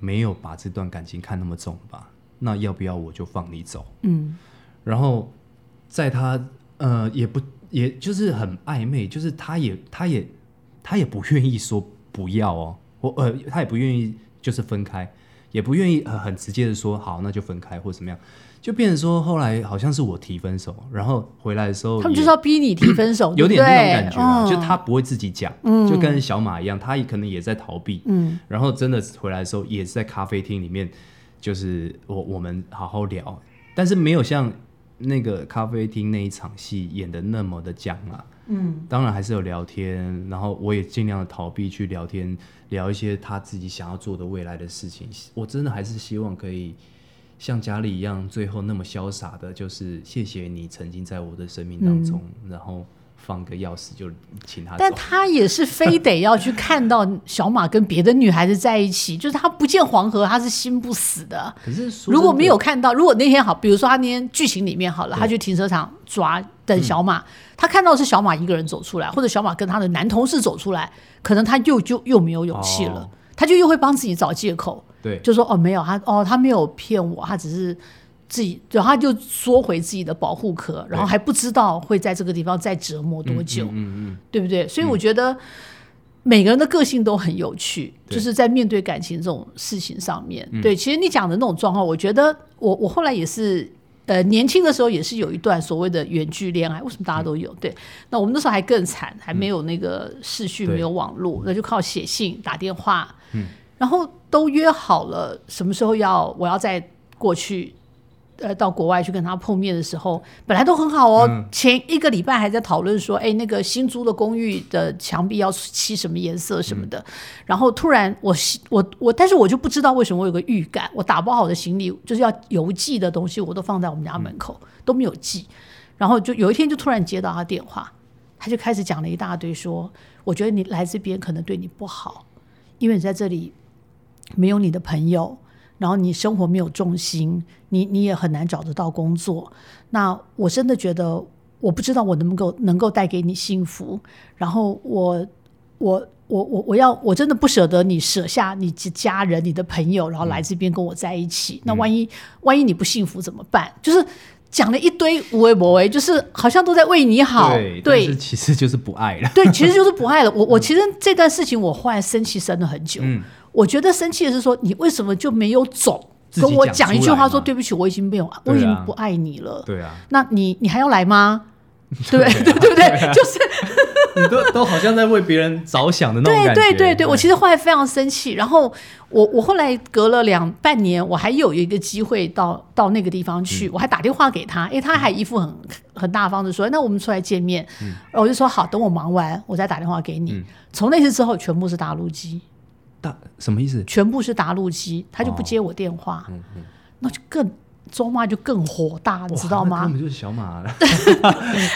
Speaker 2: 没有把这段感情看那么重吧。那要不要我就放你走？嗯，然后在他呃也不也就是很暧昧，就是他也他也他也不愿意说不要哦，我呃他也不愿意就是分开，也不愿意很很直接的说好那就分开或怎么样，就变成说后来好像是我提分手，然后回来的时候
Speaker 1: 他们就是要逼你提分手，
Speaker 2: 有点那种感觉，就他不会自己讲，就跟小马一样，他也可能也在逃避，嗯，然后真的回来的时候也是在咖啡厅里面。就是我我们好好聊，但是没有像那个咖啡厅那一场戏演的那么的僵啊，嗯，当然还是有聊天，然后我也尽量的逃避去聊天，聊一些他自己想要做的未来的事情。我真的还是希望可以像家里一样，最后那么潇洒的，就是谢谢你曾经在我的生命当中，然后放个钥匙就请他。
Speaker 1: 但他也是非得要去看到小马跟别的女孩子在一起，就是他不见黄河，他是心不死的。
Speaker 2: 可是
Speaker 1: 如果没有看到，如果那天好，比如说他那天剧情里面好了，他去停车场抓等小马，他看到是小马一个人走出来，或者小马跟他的男同事走出来，可能他又就又没有勇气了，
Speaker 2: 哦。
Speaker 1: 他就又会帮自己找借口，
Speaker 2: 对，
Speaker 1: 就说哦没有他哦他没有骗我，他只是自己，然后他就缩回自己的保护壳，然后还不知道会在这个地方再折磨多久，
Speaker 2: 嗯嗯
Speaker 1: 对不对？所以我觉得每个人的个性都很有趣，
Speaker 2: 对
Speaker 1: 就是在面对感情这种事情上面。
Speaker 2: 嗯
Speaker 1: 对，其实你讲的那种状况，我觉得我我后来也是。呃，年轻的时候也是有一段所谓的远距恋爱，为什么大家都有？对，那我们那时候还更惨，还没有那个视讯，
Speaker 2: 对
Speaker 1: 没有网络，那就靠写信、打电话，嗯，然后都约好了什么时候要我要再过去，呃，到国外去跟他碰面的时候，本来都很好哦。前一个礼拜还在讨论说，哎，那个新租的公寓的墙壁要漆什么颜色什么的。然后突然我我我，但是我就不知道为什么我有个预感，我打包好的行李就是要邮寄的东西，我都放在我们家门口、都没有寄。然后就有一天就突然接到他电话，他就开始讲了一大堆说，我觉得你来这边可能对你不好，因为你在这里没有你的朋友。然后你生活没有重心，你你也很难找得到工作。那我真的觉得，我不知道我能不能够能够带给你幸福。然后我我我我我要我真的不舍得你舍下你家人、你的朋友，然后来这边跟我在一起。那万一万一你不幸福怎么办？就是讲了一堆无为不为，就是好像都在为你好。
Speaker 2: 对，但是其实就是不爱了。
Speaker 1: 对，其实就是不爱了。我 我其实这段事情，我后来生气生了很久。
Speaker 2: 嗯
Speaker 1: 我觉得生气的是说，你为什么就没有走，跟我
Speaker 2: 讲
Speaker 1: 讲一句话说，对不起，我已经没有，我已经不爱你了。
Speaker 2: 对啊，
Speaker 1: 那你你还要来吗？对？对对不对？就是
Speaker 2: 你都都好像在为别人着想的那种
Speaker 1: 对
Speaker 2: 感觉。
Speaker 1: 对对对，我其实后来非常生气，然后我我后来隔了两半年，我还有一个机会到到那个地方
Speaker 2: 嗯
Speaker 1: 去，我还打电话给他，因为他还一副很很大方的说，那我们出来见面，
Speaker 2: 嗯
Speaker 1: 然后我就说好，等我忙完我再打电话给你。从那次之后，全部是打陆机，
Speaker 2: 大什么意思？
Speaker 1: 全部是打陆机，他就不接我电话，那就更周妈就更火大，你知道吗
Speaker 2: 根？本就是小马了。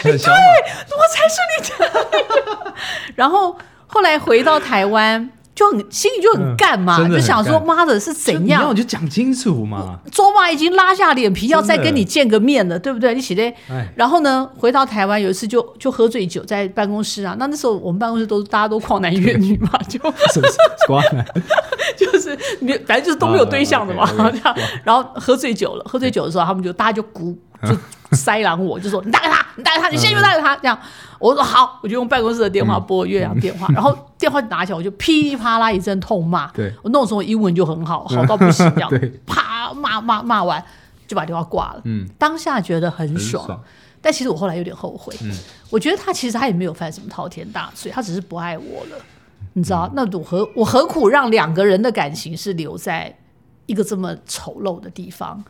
Speaker 2: 对，小马
Speaker 1: 我才是你讲的。然后后来回到台湾，就很心里就很干嘛，就想说妈的是怎样？
Speaker 2: 你要你就讲清楚嘛。
Speaker 1: 周妈已经拉下脸皮要再跟你见个面了，对不对？你起来
Speaker 2: 哎，
Speaker 1: 然后呢，回到台湾有一次就就喝醉酒在办公室啊，那那时候我们办公室都大家都旷男怨女嘛，就
Speaker 2: 什么瓜男？
Speaker 1: 就是你，反正就是都没有对象的嘛。然后喝醉酒了，喝醉酒的时候，他们就大家就鼓就塞狼我，就说你打给他，你打给他，你现在就打给他。这样，我说好，我就用办公室的电话拨岳阳电话，然后电话拿起来，我就噼里啪啦一阵痛骂。
Speaker 2: 对
Speaker 1: 我那时候英文就很好，好到不行，这样
Speaker 2: 对
Speaker 1: 啪骂骂骂完就把电话挂了。
Speaker 2: 嗯，
Speaker 1: 当下觉得很
Speaker 2: 很
Speaker 1: 爽，但其实我后来有点后悔。
Speaker 2: 嗯
Speaker 1: 我觉得他其实他也没有犯什么滔天大罪，他只是不爱我了。你知
Speaker 2: 嗯
Speaker 1: 道，那我何我何苦让两个人的感情是留在一个这么丑陋的地方？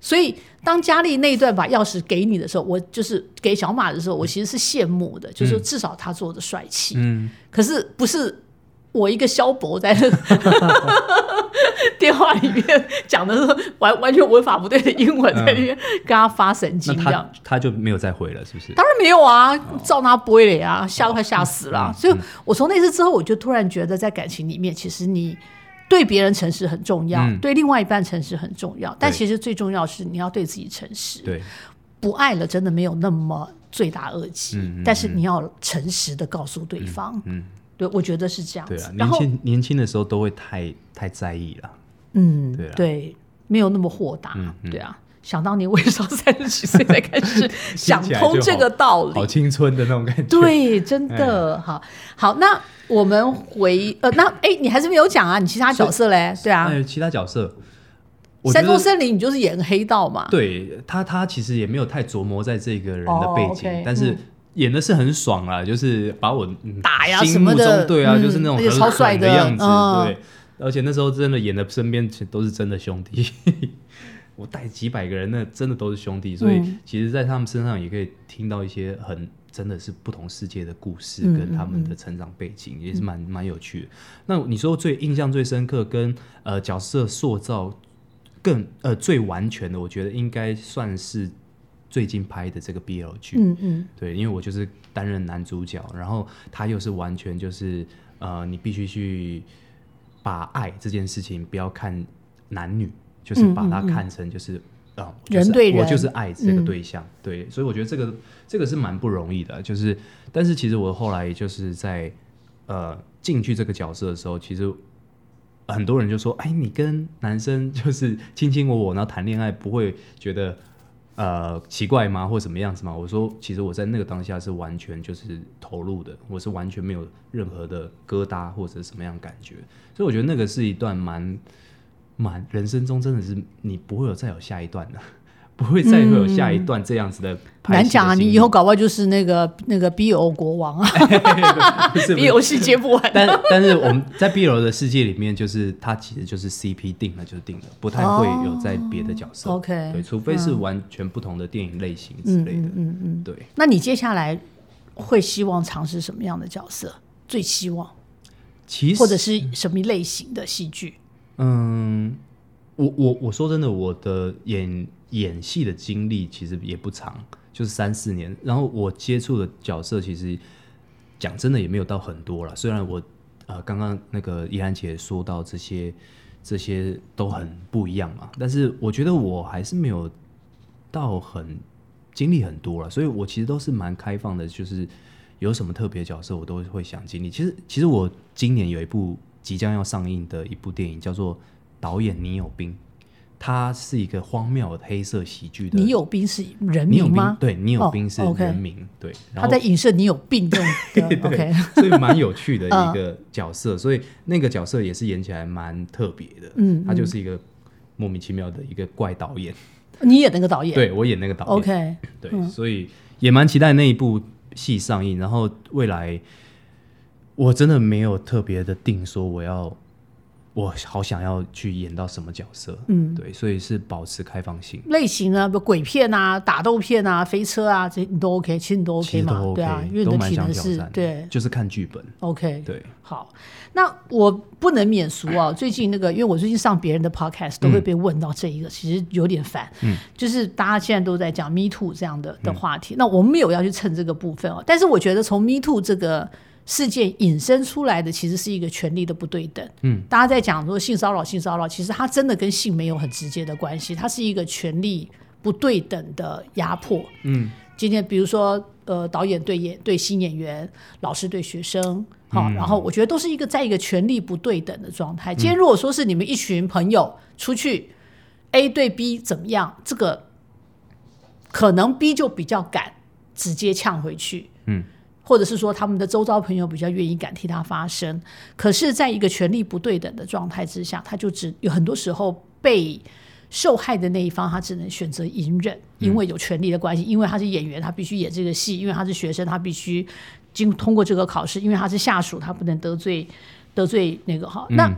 Speaker 1: 所以，当佳丽那一段把钥匙给你的时候，我就是给小马的时候，我其实是羡慕的，就是至少他做的帅气。
Speaker 2: 嗯，
Speaker 1: 可是不是我一个萧伯在那个 电话里面讲的是完完全文法不对的英文，在那边跟他发神
Speaker 2: 那
Speaker 1: 经这样
Speaker 2: 他。他就没有再回了，是不是？
Speaker 1: 当然没有啊，照他不会了啊，吓都快吓死了所以我从那次之后，我就突然觉得，在感情里面，其实你对别人诚实很重要，
Speaker 2: 嗯
Speaker 1: 对另外一半诚实很重要，但其实最重要是你要对自己诚实。
Speaker 2: 对，
Speaker 1: 不爱了，真的没有那么罪大恶极，
Speaker 2: 嗯嗯
Speaker 1: 但是你要诚实的告诉对方。
Speaker 2: 嗯，
Speaker 1: 对，我觉得是这样
Speaker 2: 对啊，。
Speaker 1: 子然后，
Speaker 2: 年轻年轻的时候都会太太在意了。
Speaker 1: 嗯，
Speaker 2: 对啊
Speaker 1: 对，没有那么豁达。对啊，想当年我也是要三十几岁才开始 想通这个道理。
Speaker 2: 好青春的那种感觉。
Speaker 1: 对，真的好好。那我们回呃，那哎，你还是没有讲啊，你其他角色嘞？对啊，
Speaker 2: 哎，其他角色，
Speaker 1: 山中森林你就是演黑道嘛？
Speaker 2: 对他，他其实也没有太琢磨在这个人的背
Speaker 1: 哦
Speaker 2: 景但是
Speaker 1: 嗯
Speaker 2: 演的是很爽啊，就是把我嗯
Speaker 1: 打呀什么的
Speaker 2: 中对啊，
Speaker 1: 嗯
Speaker 2: 就是那种很
Speaker 1: 超帅的
Speaker 2: 样子，
Speaker 1: 嗯
Speaker 2: 对。而且那时候真的演的身边都是真的兄弟，我带几百个人，那真的都是兄弟，所以
Speaker 1: 嗯
Speaker 2: 其实，在他们身上也可以听到一些很真的是不同世界的故事，
Speaker 1: 嗯
Speaker 2: 跟他们的成长背景，也是蛮蛮有趣的。那你说最印象最深刻，跟呃角色塑造更呃最完全的，我觉得应该算是最近拍的这个 BL 剧。
Speaker 1: 嗯嗯
Speaker 2: 对，因为我就是担任男主角，然后他又是完全就是呃，你必须去把爱这件事情不要看男女，就是把它看成就是。啊、我就是
Speaker 1: 人对人
Speaker 2: 我就是爱这个
Speaker 1: 嗯
Speaker 2: 对象，对，所以我觉得这个这个是蛮不容易的，就是，但是其实我后来就是在呃进去这个角色的时候，其实很多人就说，哎，你跟男生 就是卿卿我我，然后谈恋爱不会觉得呃奇怪吗，或什么样子吗？我说，其实我在那个当下是完全就是投入的，我是完全没有任何的疙瘩或者什么样感觉，所以我觉得那个是一段蛮蛮人生中真的是你不会有再有下一段的，不会再会有下一段这样子的
Speaker 1: 难讲啊，你以后搞不好就是那个那个 BO 国王啊
Speaker 2: 不是不是
Speaker 1: ，BO 世界不完。
Speaker 2: 但但是我们在 BO 的世界里面，就是他其实就是 CP 定了就是定了，不太会有在别的角色。
Speaker 1: OK，
Speaker 2: 对，除非是完全不同的电影类型之类的。
Speaker 1: 嗯嗯嗯。
Speaker 2: 对，
Speaker 1: 那你接下来会希望尝试什么样的角色？最希望，
Speaker 2: 其实
Speaker 1: 或者是什么类型的戏剧？
Speaker 2: 嗯，我我我说真的，我的演演戏的经历其实也不长，就是三四年。然后我接触的角色其实讲真的也没有到很多了。虽然我呃刚刚那个依兰姐说到这些这些都很不一样嘛，但是我觉得我还是没有到很经历很多了，所以我其实都是蛮开放的，就是有什么特别角色我都会想经历。其实其实我今年有一部即将要上映的一部电影叫做《导演你有病》，它是一个荒谬的黑色喜剧的。
Speaker 1: 你有病是人名吗？
Speaker 2: 对，你有
Speaker 1: 哦
Speaker 2: 病是人名，对。然
Speaker 1: 他
Speaker 2: 后
Speaker 1: 在影射你有病这种的。OK，
Speaker 2: 所以蛮有趣的
Speaker 1: 嗯
Speaker 2: 一个角色，所以那个角色也是演起来蛮特别的。
Speaker 1: 嗯
Speaker 2: 他就是一个莫名其妙的一个怪导演，
Speaker 1: 你演那个导演。
Speaker 2: 对我演那个导演。
Speaker 1: OK，
Speaker 2: 对，所以也蛮期待那一部戏上映。然后未来我真的没有特别的定说我要，我好想要去演到什么角色。
Speaker 1: 嗯
Speaker 2: 对，所以是保持开放性。
Speaker 1: 类型呢，比如鬼片啊、打斗片啊、飞车啊，这都 OK，其实你都 OK 嘛
Speaker 2: ，OK，
Speaker 1: 对啊，因为你的
Speaker 2: 都蛮
Speaker 1: 体能是
Speaker 2: 想挑战，
Speaker 1: 对
Speaker 2: 就是看剧本。
Speaker 1: OK。
Speaker 2: 对，
Speaker 1: 好，那我不能免俗啊。最近那个，因为我最近上别人的 podcast 都会被问到这一个，其实有点烦。
Speaker 2: 嗯，
Speaker 1: 就是大家现在都在讲 Me Too 这样的的话题，那我们没有要去蹭这个部分哦。但是我觉得从 Me Too 这个事件引申出来的，其实是一个权力的不对等。
Speaker 2: 嗯，
Speaker 1: 大家在讲说性骚扰，性骚扰，其实它真的跟性没有很直接的关系，它是一个权力不对等的压迫。
Speaker 2: 嗯，
Speaker 1: 今天比如说呃，导演对演对新演员，老师对学生，好、然后我觉得都是一个在一个权力不对等的状态。今天如果说是你们一群朋友出去，A 对 B 怎么样，这个可能 B 就比较敢直接呛回去，
Speaker 2: 嗯。
Speaker 1: 或者是说他们的周遭朋友比较愿意敢替他发声，可是，在一个权力不对等的状态之下，他就只有很多时候被受害的那一方，他只能选择隐忍，因为有权力的关系，因为他是演员，他必须演这个戏；因为他是学生，他必须经通过这个考试；因为他是下属，他不能得罪得罪那个哈。那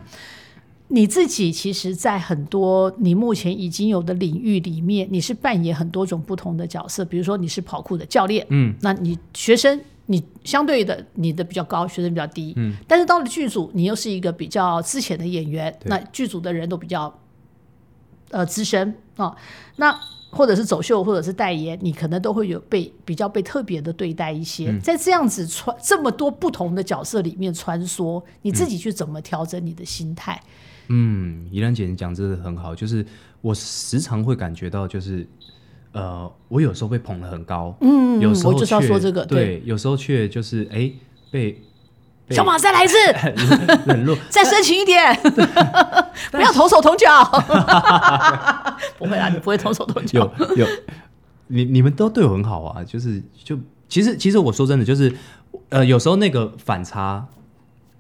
Speaker 1: 你自己其实，在很多你目前已经有的领域里面，你是扮演很多种不同的角色，比如说你是跑酷的教练，
Speaker 2: 嗯，
Speaker 1: 那你学生。你相对的，你的比较高，学生比较低，嗯，但是到了剧组，你又是一个比较资浅的演员，那剧组的人都比较呃资深啊、那或者是走秀，或者是代言，你可能都会有被比较被特别的对待一些。在这样子穿这么多不同的角色里面穿梭，你自己去怎么调整你的心态？
Speaker 2: 嗯，怡兰姐你讲真的很好，就是我时常会感觉到，就是呃，我有时候被捧得很高，
Speaker 1: 嗯，
Speaker 2: 有时候
Speaker 1: 我就是要
Speaker 2: 却
Speaker 1: 说这个，
Speaker 2: 对，有时候却就是哎被被
Speaker 1: 小马再来一次，
Speaker 2: 冷落，
Speaker 1: 再深情一点，不要同手同脚。不会啊，你不会同手同脚。
Speaker 2: 有有，你你们都对我很好啊，就是就其实其实我说真的，就是呃，有时候那个反差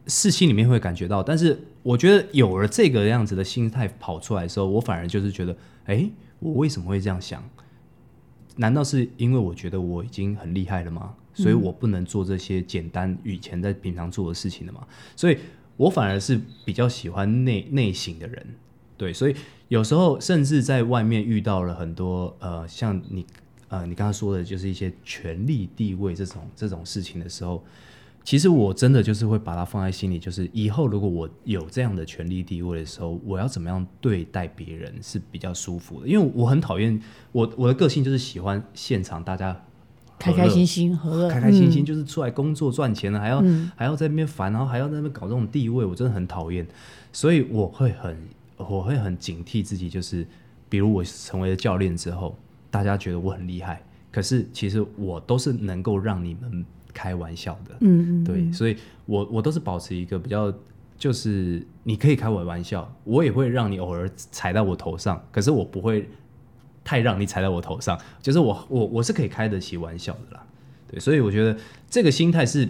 Speaker 2: 是心里面会感觉到，但是我觉得有了这个样子的心态跑出来的时候，我反而就是觉得，哎，我为什么会这样想？难道是因为我觉得我已经很厉害了吗？所以我不能做这些简单以前在平常做的事情了吗？所以我反而是比较喜欢内内省的人，对，所以有时候甚至在外面遇到了很多呃，像你呃，你刚刚说的，就是一些权力地位这种这种事情的时候，其实我真的就是会把它放在心里，就是以后如果我有这样的权力地位的时候，我要怎么样对待别人是比较舒服的，因为我很讨厌我我的个性就是喜欢现场大家。
Speaker 1: 开开心心和，
Speaker 2: 开开心心就是出来工作赚钱了，还要还要在那边烦，然后还要在那边搞这种地位，我真的很讨厌。所以我会很我会很警惕自己，就是比如我成为了教练之后，大家觉得我很厉害，可是其实我都是能够让你们开玩笑的，嗯嗯，对，所以我我都是保持一个比较，就是你可以开我玩笑，我也会让你偶尔踩到我头上，可是我不会。太让你踩到我头上，就是我我我是可以开得起玩笑的啦，对，所以我觉得这个心态是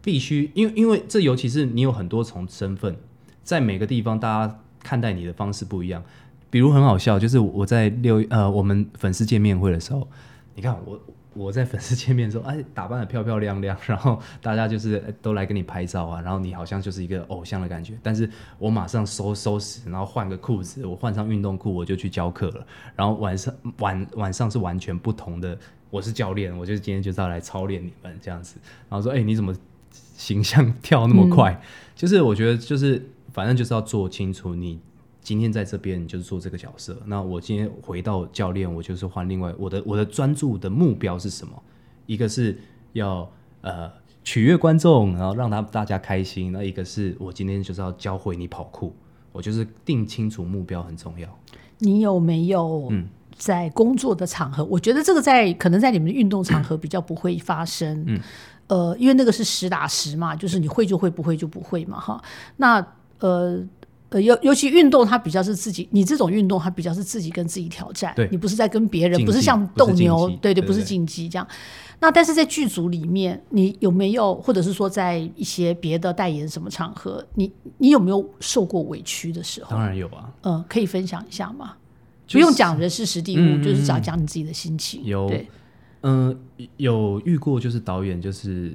Speaker 2: 必须，因为因为这尤其是你有很多重身份，在每个地方大家看待你的方式不一样，比如很好笑，就是我在六呃我们粉丝见面会的时候，你看我。我在粉丝见面的时候，哎，打扮的漂漂亮亮，然后大家就是都来跟你拍照啊，然后你好像就是一个偶像的感觉。但是我马上收收拾，然后换个裤子，我换上运动裤，我就去教课了。然后晚上晚晚上是完全不同的，我是教练，我就是今天就是要来操练你们这样子。然后说，哎，你怎么形象跳那么快？就是我觉得就是反正就是要做清楚你。今天在这边就是做这个角色，那我今天回到教练，我就是换另外我的我的专注的目标是什么？一个是要呃取悦观众，然后让他大家开心；那一个是我今天就是要教会你跑酷，我就是定清楚目标很重要。
Speaker 1: 你有没有嗯在工作的场合？我觉得这个在可能在你们的运动场合比较不会发生，嗯呃，因为那个是实打实嘛，就是你会就会，不会就不会嘛，哈。那呃。呃，尤尤其运动，它比较是自己，你这种运动，它比较是自己跟自己挑战。你不是在跟别人，不是像斗牛，对对，不是竞技这样。那但是在剧组里面，你有没有，或者是说在一些别的代言什么场合，你你有没有受过委屈的时候？
Speaker 2: 当然有啊。
Speaker 1: 嗯，可以分享一下吗？不用讲人事实地物，就是讲讲你自己的心情。
Speaker 2: 有，嗯，有遇过，就是导演就是。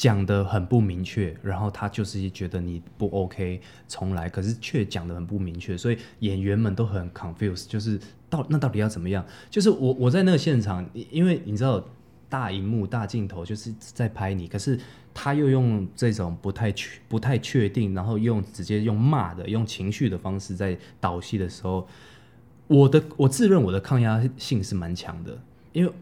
Speaker 2: 讲的很不明确，然后他就是觉得你不 OK，重来，可是却讲的很不明确，所以演员们都很 confused，就是到那到底要怎么样？就是我我在那个现场，因为你知道大荧幕大镜头就是在拍你，可是他又用这种不太确不太确定，然后用直接用骂的用情绪的方式在导戏的时候，我的我自认我的抗压性是蛮强的，因为。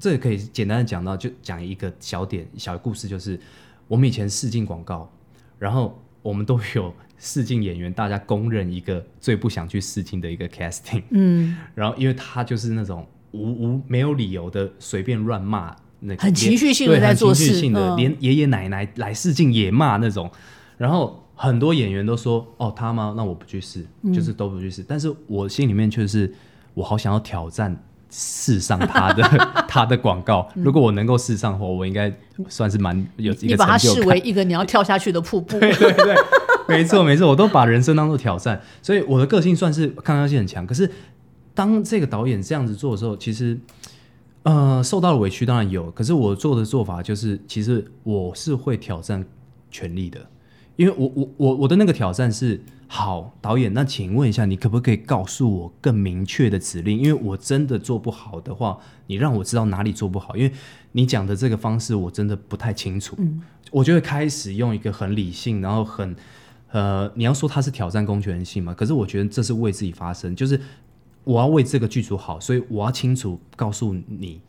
Speaker 2: 这个可以简单的讲到，就讲一个小点小故事，就是我们以前试镜广告，然后我们都有试镜演员，大家公认一个最不想去试镜的一个 casting，嗯，然后因为他就是那种无无没有理由的随便乱骂，那
Speaker 1: 很情绪性的在做事，
Speaker 2: 连爷爷奶奶来试镜也骂那种，然后很多演员都说哦他吗？那我不去试，就是都不去试，但是我心里面却是我好想要挑战。试上他的 他的广告，如果我能够试上的话，我应该算是蛮有一个
Speaker 1: 你把它视为一个你要跳下去的瀑布。
Speaker 2: 对对对，没错没错，我都把人生当做挑战，所以我的个性算是抗压性很强。可是当这个导演这样子做的时候，其实呃受到了委屈当然有，可是我做的做法就是，其实我是会挑战权力的，因为我我我我的那个挑战是。好，导演，那请问一下，你可不可以告诉我更明确的指令？因为我真的做不好的话，你让我知道哪里做不好。因为你讲的这个方式，我真的不太清楚。嗯，我就会开始用一个很理性，然后很呃，你要说他是挑战公权性嘛？可是我觉得这是为自己发声，就是我要为这个剧组好，所以我要清楚告诉你。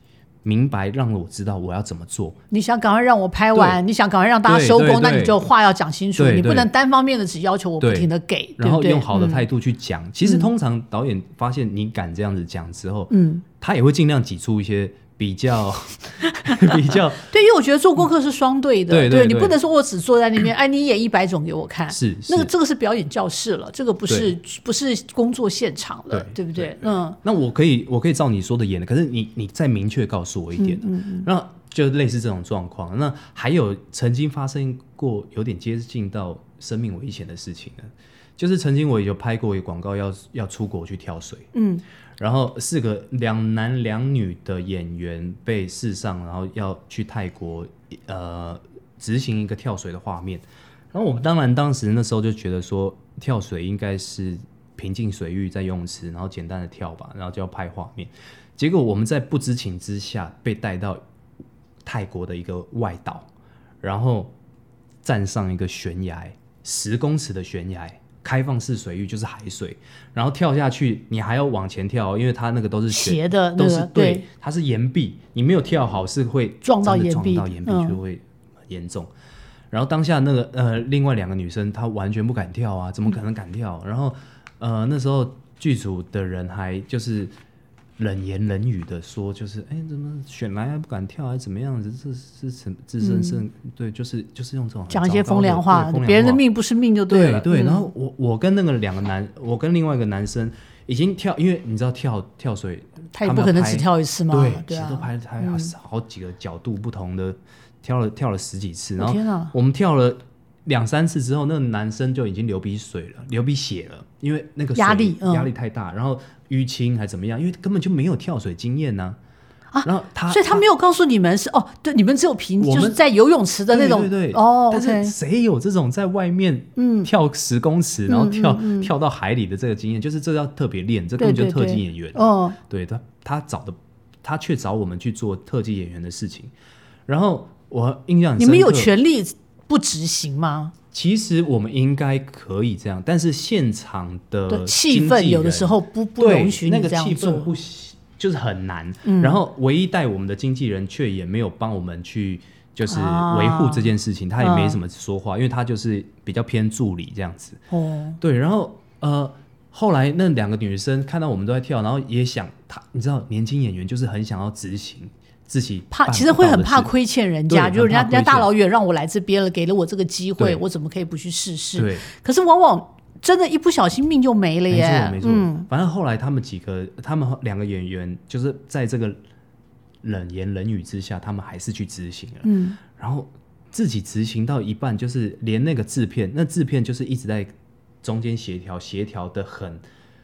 Speaker 2: 明白，让我知道我要怎么做。
Speaker 1: 你想赶快让我拍完，你想赶快让大家收工，那你就话要讲清楚，你不能单方面的只要求我不停的给，
Speaker 2: 然后用好的态度去讲。其实通常导演发现你敢这样子讲之后，嗯，他也会尽量挤出一些。比较比较。
Speaker 1: 对，因为我觉得做功课是双对的，对你不能说我只坐在那边，哎，你演一百种给我看，
Speaker 2: 是
Speaker 1: 那个这个是表演教室了，这个不是不是工作现场了，对不对？嗯，
Speaker 2: 那我可以我可以照你说的演的，可是你你再明确告诉我一点，那就类似这种状况。那还有曾经发生过有点接近到生命危险的事情呢，就是曾经我有拍过一个广告，要要出国去跳水，嗯。然后四个两男两女的演员被试上，然后要去泰国，呃，执行一个跳水的画面。然后我们当然当时那时候就觉得说，跳水应该是平静水域在游泳池，然后简单的跳吧，然后就要拍画面。结果我们在不知情之下被带到泰国的一个外岛，然后站上一个悬崖，十公尺的悬崖，开放式水域就是海水，然后跳下去，你还要往前跳哦，因为它那个都是悬
Speaker 1: 斜的那
Speaker 2: 都是
Speaker 1: 个
Speaker 2: 对，它是岩壁，你没有跳好是会
Speaker 1: 撞到岩壁
Speaker 2: 撞到岩壁
Speaker 1: 嗯
Speaker 2: 就会很严重。然后当下那个呃，另外两个女生她完全不敢跳啊，怎么可能敢跳？然后呃，那时候剧组的人还就是冷言冷语的说，就是哎，怎么选来还不敢跳，还怎么样子？这是是自身胜、对，就是就是用这种
Speaker 1: 讲一些风凉话别人的命不是命就了。
Speaker 2: 对对，
Speaker 1: 嗯
Speaker 2: 然后我我跟那个两个男，我跟另外一个男生已经跳，因为你知道跳跳水，
Speaker 1: 他也不可能只跳一次嘛。
Speaker 2: 对。其实都拍了拍了好几个角度不同的，跳了跳了十几次，然后
Speaker 1: 我天啊！
Speaker 2: 我们跳了两三次之后，那个男生就已经流鼻水了，流鼻血了，因为那个水
Speaker 1: 压力嗯
Speaker 2: 压力太大，然后淤青还怎么样，因为根本就没有跳水经验呢、
Speaker 1: 啊
Speaker 2: 然后他
Speaker 1: 所以他没有告诉你们是哦，对，你们只有凭就是在游泳池的那种
Speaker 2: 对对对
Speaker 1: 哦
Speaker 2: 但是谁有这种在外面
Speaker 1: 嗯。
Speaker 2: 跳十公尺，然后
Speaker 1: 嗯
Speaker 2: 跳、跳到海里的这个经验，就是这要特别练，这根本就特技演员。
Speaker 1: 哦，
Speaker 2: 对他，他找的他却找我们去做特技演员的事情。然后我印象很
Speaker 1: 你们有权利不执行吗？
Speaker 2: 其实我们应该可以这样，但是现场的
Speaker 1: 对，气氛有的时候不不
Speaker 2: 对
Speaker 1: 容许
Speaker 2: 那个
Speaker 1: 你这样做。
Speaker 2: 气氛不喜就是很难。
Speaker 1: 嗯
Speaker 2: 然后唯一带我们的经纪人却也没有帮我们去就是
Speaker 1: 啊
Speaker 2: 维护这件事情，他也没
Speaker 1: 嗯
Speaker 2: 什么说话，因为他就是比较偏助理这样子。
Speaker 1: 哦，
Speaker 2: 对，然后呃。后来那两个女生看到我们都在跳，然后也想她，你知道，年轻演员就是很想要执行自己
Speaker 1: 怕其实会很怕亏欠人家，就是人家人家大老远让我来这边了，给了我这个机会，我怎么可以不去试试？
Speaker 2: 对，
Speaker 1: 可是往往真的，一不小心命就没了耶
Speaker 2: 没
Speaker 1: 耶。
Speaker 2: 错没错。
Speaker 1: 嗯，
Speaker 2: 反正后来他们几个，他们两个演员就是在这个冷言冷语之下，他们还是去执行了。
Speaker 1: 嗯，
Speaker 2: 然后自己执行到一半，就是连那个制片，那制片就是一直在中间协调，协调的很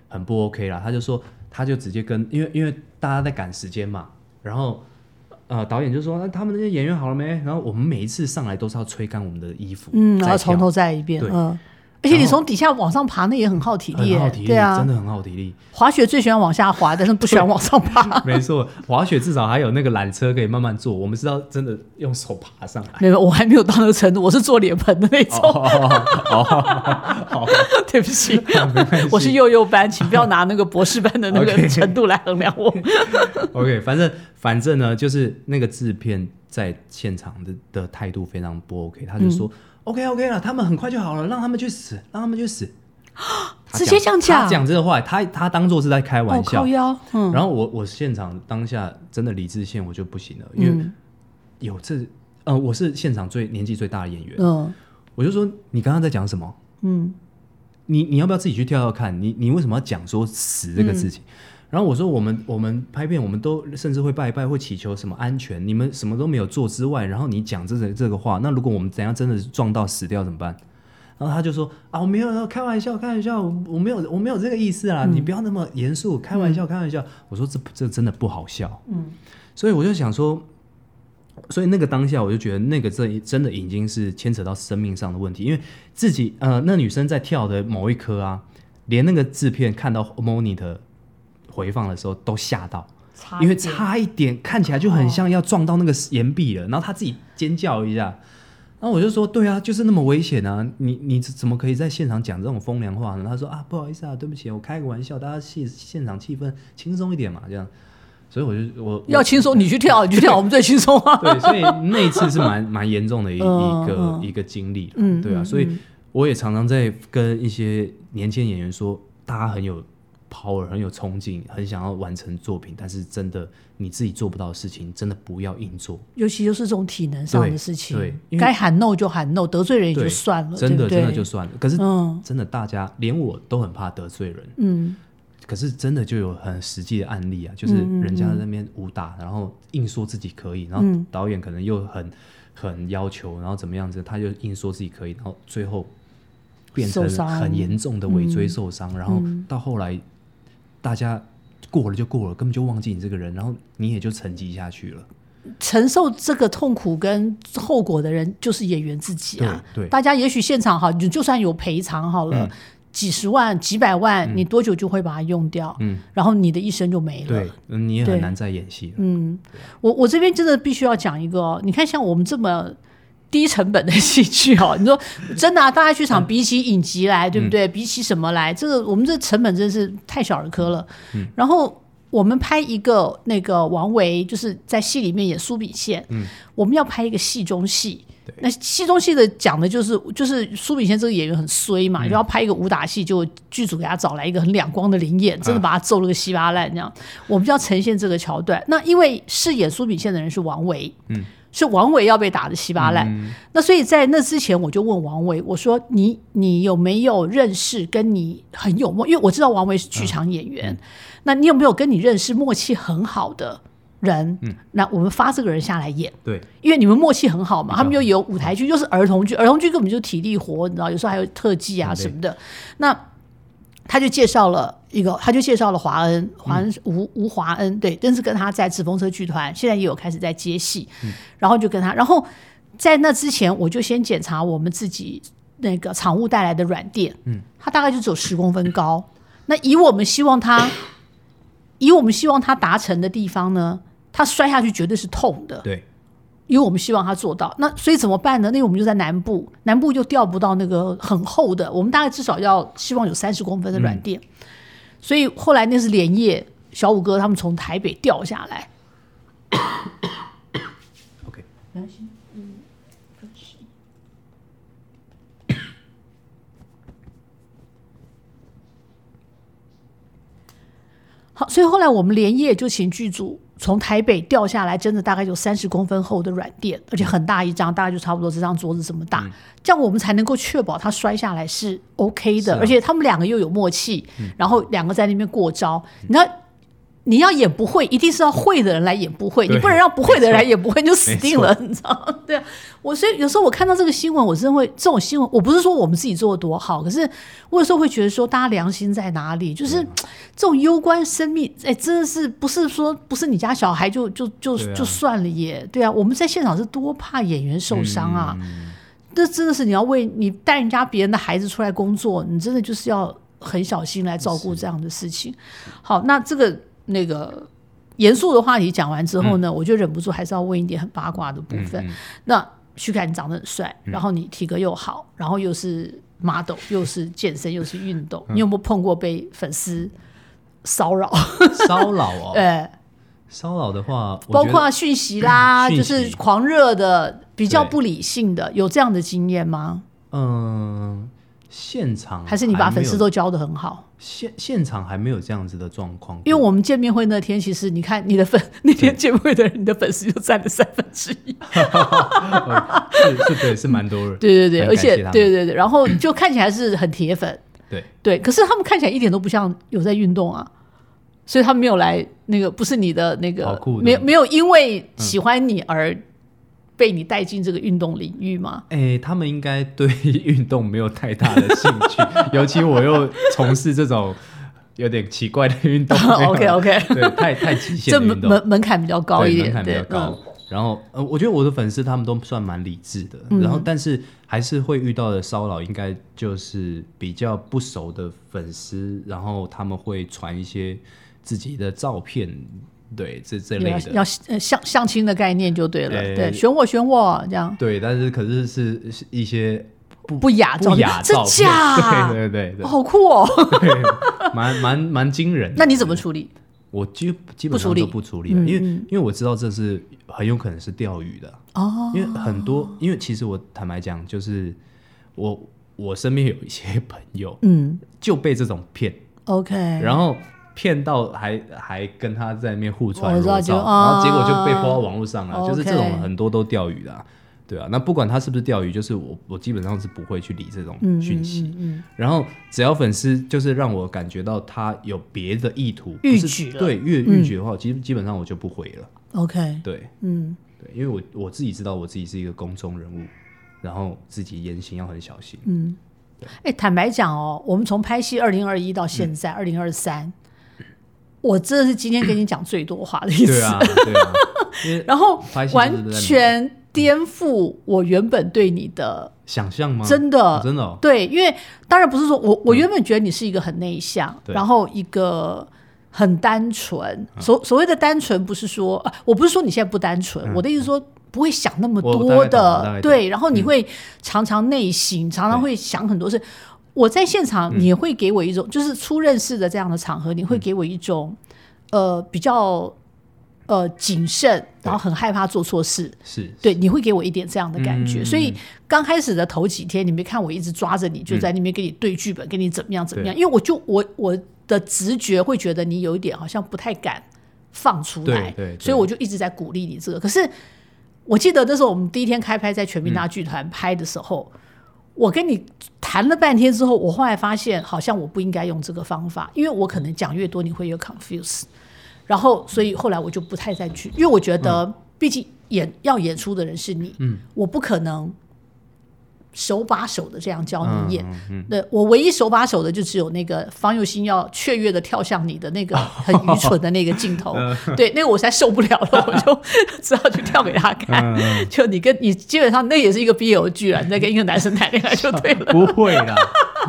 Speaker 2: 很不 OK 啦。他就说，他就直接跟，因为因为大家在赶时间嘛，然后。呃，导演就说：“那他们那些演员好了没？”然后我们每一次上来都是要吹干我们的衣服，
Speaker 1: 嗯，然后从头再一遍，
Speaker 2: 对
Speaker 1: 嗯。而且你从底下往上爬，那也很耗体力，
Speaker 2: 很耗体力，
Speaker 1: 对啊
Speaker 2: 真，的很耗体力。
Speaker 1: 滑雪最喜欢往下滑，但是不喜欢往上爬。
Speaker 2: 没错，滑雪至少还有那个缆车可以慢慢坐，我们是要真的用手爬上来。
Speaker 1: 没有，我还没有到那个程度，我是做脸盆的那种。
Speaker 2: 哦，好，
Speaker 1: 对不起我是幼幼班，请不要拿那个博士班的那个程度来衡量我。
Speaker 2: OK，反正反正呢，就是那个制片在现场的的态度非常不 OK，他就说、OK OK 了，他们很快就好了，让他们去死，让他们去死。他
Speaker 1: 直接这样讲
Speaker 2: 他讲这个话，他他当做是在开玩
Speaker 1: 哦，
Speaker 2: 笑然后我我现场当下真的理智线我就不行了，因为
Speaker 1: 嗯
Speaker 2: 有这呃我是现场最年纪最大的演员，
Speaker 1: 嗯
Speaker 2: 我就说你刚刚在讲什么？
Speaker 1: 嗯，
Speaker 2: 你你要不要自己去跳跳看？你你为什么要讲说死这个事
Speaker 1: 嗯
Speaker 2: 情？然后我说我们我们拍片，我们都甚至会拜一拜，会祈求什么安全，你们什么都没有做之外，然后你讲这个这个话，那如果我们怎样真的撞到死掉怎么办？然后他就说啊，我没有开玩笑，开玩笑，我没有我没有这个意思啊，你不要那么严肃，开玩笑，开玩笑。我说这这真的不好笑，嗯，所以我就想说，所以那个当下我就觉得那个这真的已经是牵扯到生命上的问题，因为自己呃那女生在跳的某一颗啊，连那个制片看到 monitor 回放的时候都吓到，因为差一点看起来就很像要撞到那个岩壁了，然后他自己尖叫一下。然后我就说，对啊，就是那么危险啊！你你怎么可以在现场讲这种风凉话呢？他说啊，不好意思啊，对不起，我开个玩笑，大家现现场气氛轻松一点嘛，这样。所以我就我
Speaker 1: 要轻松，你去跳，你去跳，我们最轻松啊。
Speaker 2: 对，所以那一次是蛮蛮严重的一
Speaker 1: 嗯
Speaker 2: 一个
Speaker 1: 嗯
Speaker 2: 一个经历
Speaker 1: 嗯
Speaker 2: 对啊，
Speaker 1: 嗯
Speaker 2: 所以我也常常在跟一些年轻演员说，大家很有 power，很有冲劲，很想要完成作品，但是真的你自己做不到的事情，真的不要硬做，
Speaker 1: 尤其就是这种体能上的事情，
Speaker 2: 对对
Speaker 1: 该喊 no 就喊 no，得罪人也就算了，
Speaker 2: 真的真的就算了。可是
Speaker 1: 嗯
Speaker 2: 真的大家连我都很怕得罪人，
Speaker 1: 嗯。
Speaker 2: 可是真的就有很实际的案例啊，就是人家在那边武打，然后硬说自己可以，然后
Speaker 1: 嗯。
Speaker 2: 导演可能又很很要求，然后怎么样子，他就硬说自己可以，然后最后变成很严重的尾椎
Speaker 1: 嗯
Speaker 2: 受伤，然后
Speaker 1: 嗯。
Speaker 2: 到后来大家过了就过了，根本就忘记你这个人，然后你也就沉寂下去了。
Speaker 1: 承受这个痛苦跟后果的人就是演员自己啊。
Speaker 2: 对对
Speaker 1: 大家也许现场好，你就算有赔偿好了。
Speaker 2: 嗯
Speaker 1: 几十万、几百万，你多久就会把它用掉？
Speaker 2: 嗯，
Speaker 1: 然后你的一生就没了。
Speaker 2: 对，嗯你也很难再演戏了。
Speaker 1: 嗯，我我这边真的必须要讲一个哦，你看像我们这么低成本的戏剧哦，你说真的啊，大家剧场比起影集来，对不对？比起什么来，这个我们这成本真是太小儿科了。然后我们拍一个那个王维，就是在戏里面演苏炳宪，我们要拍一个戏中戏。那戏中戏的讲的就是，就是苏炳宪这个演员很衰嘛，就要拍一个武打戏，就剧组给他找来一个很两光的灵眼，真的把他揍了个稀巴烂这样。我们就要呈现这个桥段。那因为饰演苏炳宪的人是王维，嗯，是王伟要被打的稀巴烂。那所以在那之前，我就问王伟，我说你你有没有认识跟你很有默？因为我知道王伟是剧场演员，那你有没有跟你认识默契很好的人？嗯，那我们发这个人下来演。
Speaker 2: 对，
Speaker 1: 因为你们默契很好嘛，他们又有舞台剧，又是儿童剧，儿童剧根本就体力活，你知道，有时候还有特技啊什么的。那他就介绍了一个，他就介绍了华恩，华恩吴吴华恩，对，但是跟他在纸风车剧团，现在也有开始在接戏，然后就跟他，然后在那之前，我就先检查我们自己那个场务带来的软垫，嗯，它大概就只有十公分高。那以我们希望它，以我们希望它达成的地方呢，它摔下去绝对是痛的，
Speaker 2: 对，
Speaker 1: 因为我们希望他做到。那所以怎么办呢？因为我们就在南部，南部就调不到那个很厚的，我们大概至少要希望有三十公分的软垫。所以后来那是连夜，小五哥他们从台北调下来。
Speaker 2: OK，
Speaker 1: 好，所以后来我们连夜就请剧组从台北掉下来，真的大概有三十公分厚的软垫，而且很大一张，大概就差不多这张桌子这么大，这样我们才能够确保它摔下来是 OK 的，
Speaker 2: 啊。
Speaker 1: 而且他们两个又有默契，然后两个在那边过招，你要。你要演不会，一定是要会的人来演不会，你不能让不会的人来演不会，你就死定了，你知道吗？对啊，我所以有时候我看到这个新闻，我真的会这种新闻，我不是说我们自己做的多好，可是我有时候会觉得说，大家良心在哪里？就是这种攸关生命，哎，真的是不是说不是你家小孩就就就
Speaker 2: 啊
Speaker 1: 就算了耶？对啊，我们在现场是多怕演员受伤啊！这真的是你要为你带人家别人的孩子出来工作，你真的就是要很小心来照顾这样的事情。好，那这个那个严肃的话题讲完之后呢，我就忍不住还是要问一点很八卦的部分。那徐凯，你长得很帅，然后你体格又好，然后又是 model，又是健身，又是运动，你有没有碰过被粉丝骚扰？
Speaker 2: 骚扰哦，
Speaker 1: 呃，
Speaker 2: 骚扰的话，
Speaker 1: 包括讯息啦，
Speaker 2: 讯
Speaker 1: 就是狂热的、比较不理性的，有这样的经验吗？
Speaker 2: 嗯，现场
Speaker 1: 还是你把粉丝都教的很好？
Speaker 2: 现现场还没有这样子的状况，
Speaker 1: 因为我们见面会那天，其实你看你的粉 那天见面会的人，你的粉丝就占了三分之一。
Speaker 2: 是是对是蛮多人，
Speaker 1: 对对对，而且对对对，然后就看起来是很铁粉，
Speaker 2: 对。
Speaker 1: 对，可是他们看起来一点都不像有在运动啊，所以他们没有来那个，不是你的那个没有没有因为喜欢你而被你带进这个运动领域吗？
Speaker 2: 哎、他们应该对运动没有太大的兴趣，尤其我又从事这种有点奇怪的运动
Speaker 1: OK OK，
Speaker 2: 对，太太极限
Speaker 1: 这门
Speaker 2: 的运动，
Speaker 1: 门门槛比较高一点，
Speaker 2: 对门槛比较，高。
Speaker 1: 嗯
Speaker 2: 然后呃，我觉得我的粉丝他们都算蛮理智的，然后但是还是会遇到的骚扰，应该就是比较不熟的粉丝，然后他们会传一些自己的照片，对这这类的。
Speaker 1: 要相相亲的概念就对了，
Speaker 2: 呃
Speaker 1: 对，选我选我这样
Speaker 2: 对，但是可是是是一些不
Speaker 1: 不雅照
Speaker 2: 不
Speaker 1: 片，真
Speaker 2: 雅照片，
Speaker 1: 假？
Speaker 2: 对对对对
Speaker 1: 好酷哦！
Speaker 2: 对，蛮蛮蛮惊人的。
Speaker 1: 那你怎么处理？
Speaker 2: 我基基本
Speaker 1: 不处理
Speaker 2: 上都不处理了，因为因为我知道这是很有可能是钓鱼的，
Speaker 1: 哦，
Speaker 2: 因为很多，因为其实我坦白讲，就是我我身边有一些朋友
Speaker 1: 嗯
Speaker 2: 就被这种骗
Speaker 1: ，，OK，
Speaker 2: 然后骗到还还跟他在那边互传然后结果就被
Speaker 1: 啊
Speaker 2: 抛到网络上了，就是这种很多都钓鱼的、啊。对啊，那不管他是不是钓鱼，就是我我基本上是不会去理这种
Speaker 1: 嗯
Speaker 2: 讯息。
Speaker 1: 嗯。嗯
Speaker 2: 然后只要粉丝就是让我感觉到他有别的意图，
Speaker 1: 逾矩了。
Speaker 2: 对越
Speaker 1: 嗯。
Speaker 2: 逾矩的话，基基本上我就不回了。
Speaker 1: 嗯，OK，
Speaker 2: 对。
Speaker 1: 嗯，
Speaker 2: 对，因为我我自己知道我自己是一个公众人物，然后自己言行要很小心。
Speaker 1: 嗯。哎，坦白讲哦，我们从拍戏二零二一到现在二零二三，我真的是今天跟你讲最多话的一次，
Speaker 2: 对啊，对啊，
Speaker 1: 然后完全颠覆我原本对你的
Speaker 2: 想象吗？
Speaker 1: 真的。
Speaker 2: 哦真的哦，
Speaker 1: 对，因为当然不是说我我原本觉得你是一个很内向，
Speaker 2: 对。
Speaker 1: 然后一个很单纯。所所谓的单纯，不是说、啊，我不是说你现在不单纯，我的意思说不会想那么多的，对，然后你会常常内省，常常会想很多事。我在现场，你会给我一种，就是初认识的这样的场合，你会给我一种，呃，比较呃谨慎，然后很害怕做错事，
Speaker 2: 是，
Speaker 1: 对，你会给我一点这样的感觉。
Speaker 2: 嗯
Speaker 1: 所以刚开始的头几天，你没看我一直抓着你，就在那边跟你对剧本，跟你怎么样怎么样。因为我就我我的直觉会觉得你有一点好像不太敢放出来，
Speaker 2: 对对对
Speaker 1: 所以我就一直在鼓励你这个。可是我记得那时候我们第一天开拍在全民大剧团拍的时候。我跟你谈了半天之后，我后来发现好像我不应该用这个方法，因为我可能讲越多你会越 confuse，然后所以后来我就不太再去，因为我觉得毕竟演要演出的人是你，
Speaker 2: 嗯。
Speaker 1: 我不可能手把手的这样教你演。
Speaker 2: 嗯嗯
Speaker 1: 对我唯一手把手的就只有那个方佑兴要雀跃的跳向你的那个很愚蠢的那个镜头，对，那个我实在受不了了，我就只好去跳给他看。就你跟你基本上那也是一个 BL 剧了，你在跟一个男生谈恋爱就对了。
Speaker 2: 不会啦，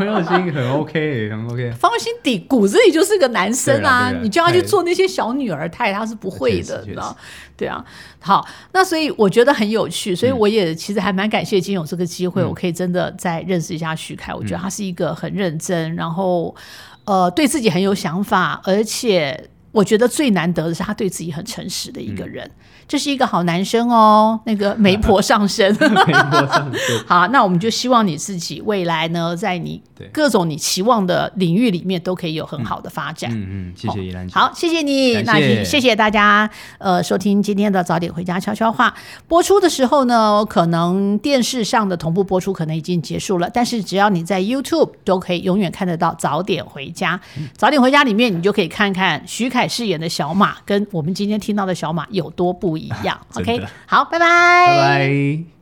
Speaker 2: 朋友心很 OK，很 OK。
Speaker 1: 方心底骨子里就是个男生啊，你叫他去做那些小女儿态，他是不会的，你知道？对啊，好，那所以我觉得很有趣，所以我也其实还蛮感谢今天有这个机会，我可以真的再认识一下徐凯。我觉得他是一个很认真，然后呃对自己很有想法，而且我觉得最难得的是他对自己很诚实的一个人。这是一个好男生哦，那个 媒婆上身。
Speaker 2: 媒婆上身
Speaker 1: 好，那我们就希望你自己未来呢，在你
Speaker 2: 对
Speaker 1: 各种你期望的领域里面，都可以有很好的发展。
Speaker 2: 嗯嗯，谢谢依兰姐。
Speaker 1: 好，谢谢你，
Speaker 2: 谢
Speaker 1: 那也谢谢大家，呃，收听今天的早点回家悄悄话。播出的时候呢，可能电视上的同步播出可能已经结束了，但是只要你在 YouTube 都可以永远看得到早点回家。早点回家里面，你就可以看看徐凯饰演的小马跟我们今天听到的小马有多不一样。OK，好，拜拜，
Speaker 2: 拜拜。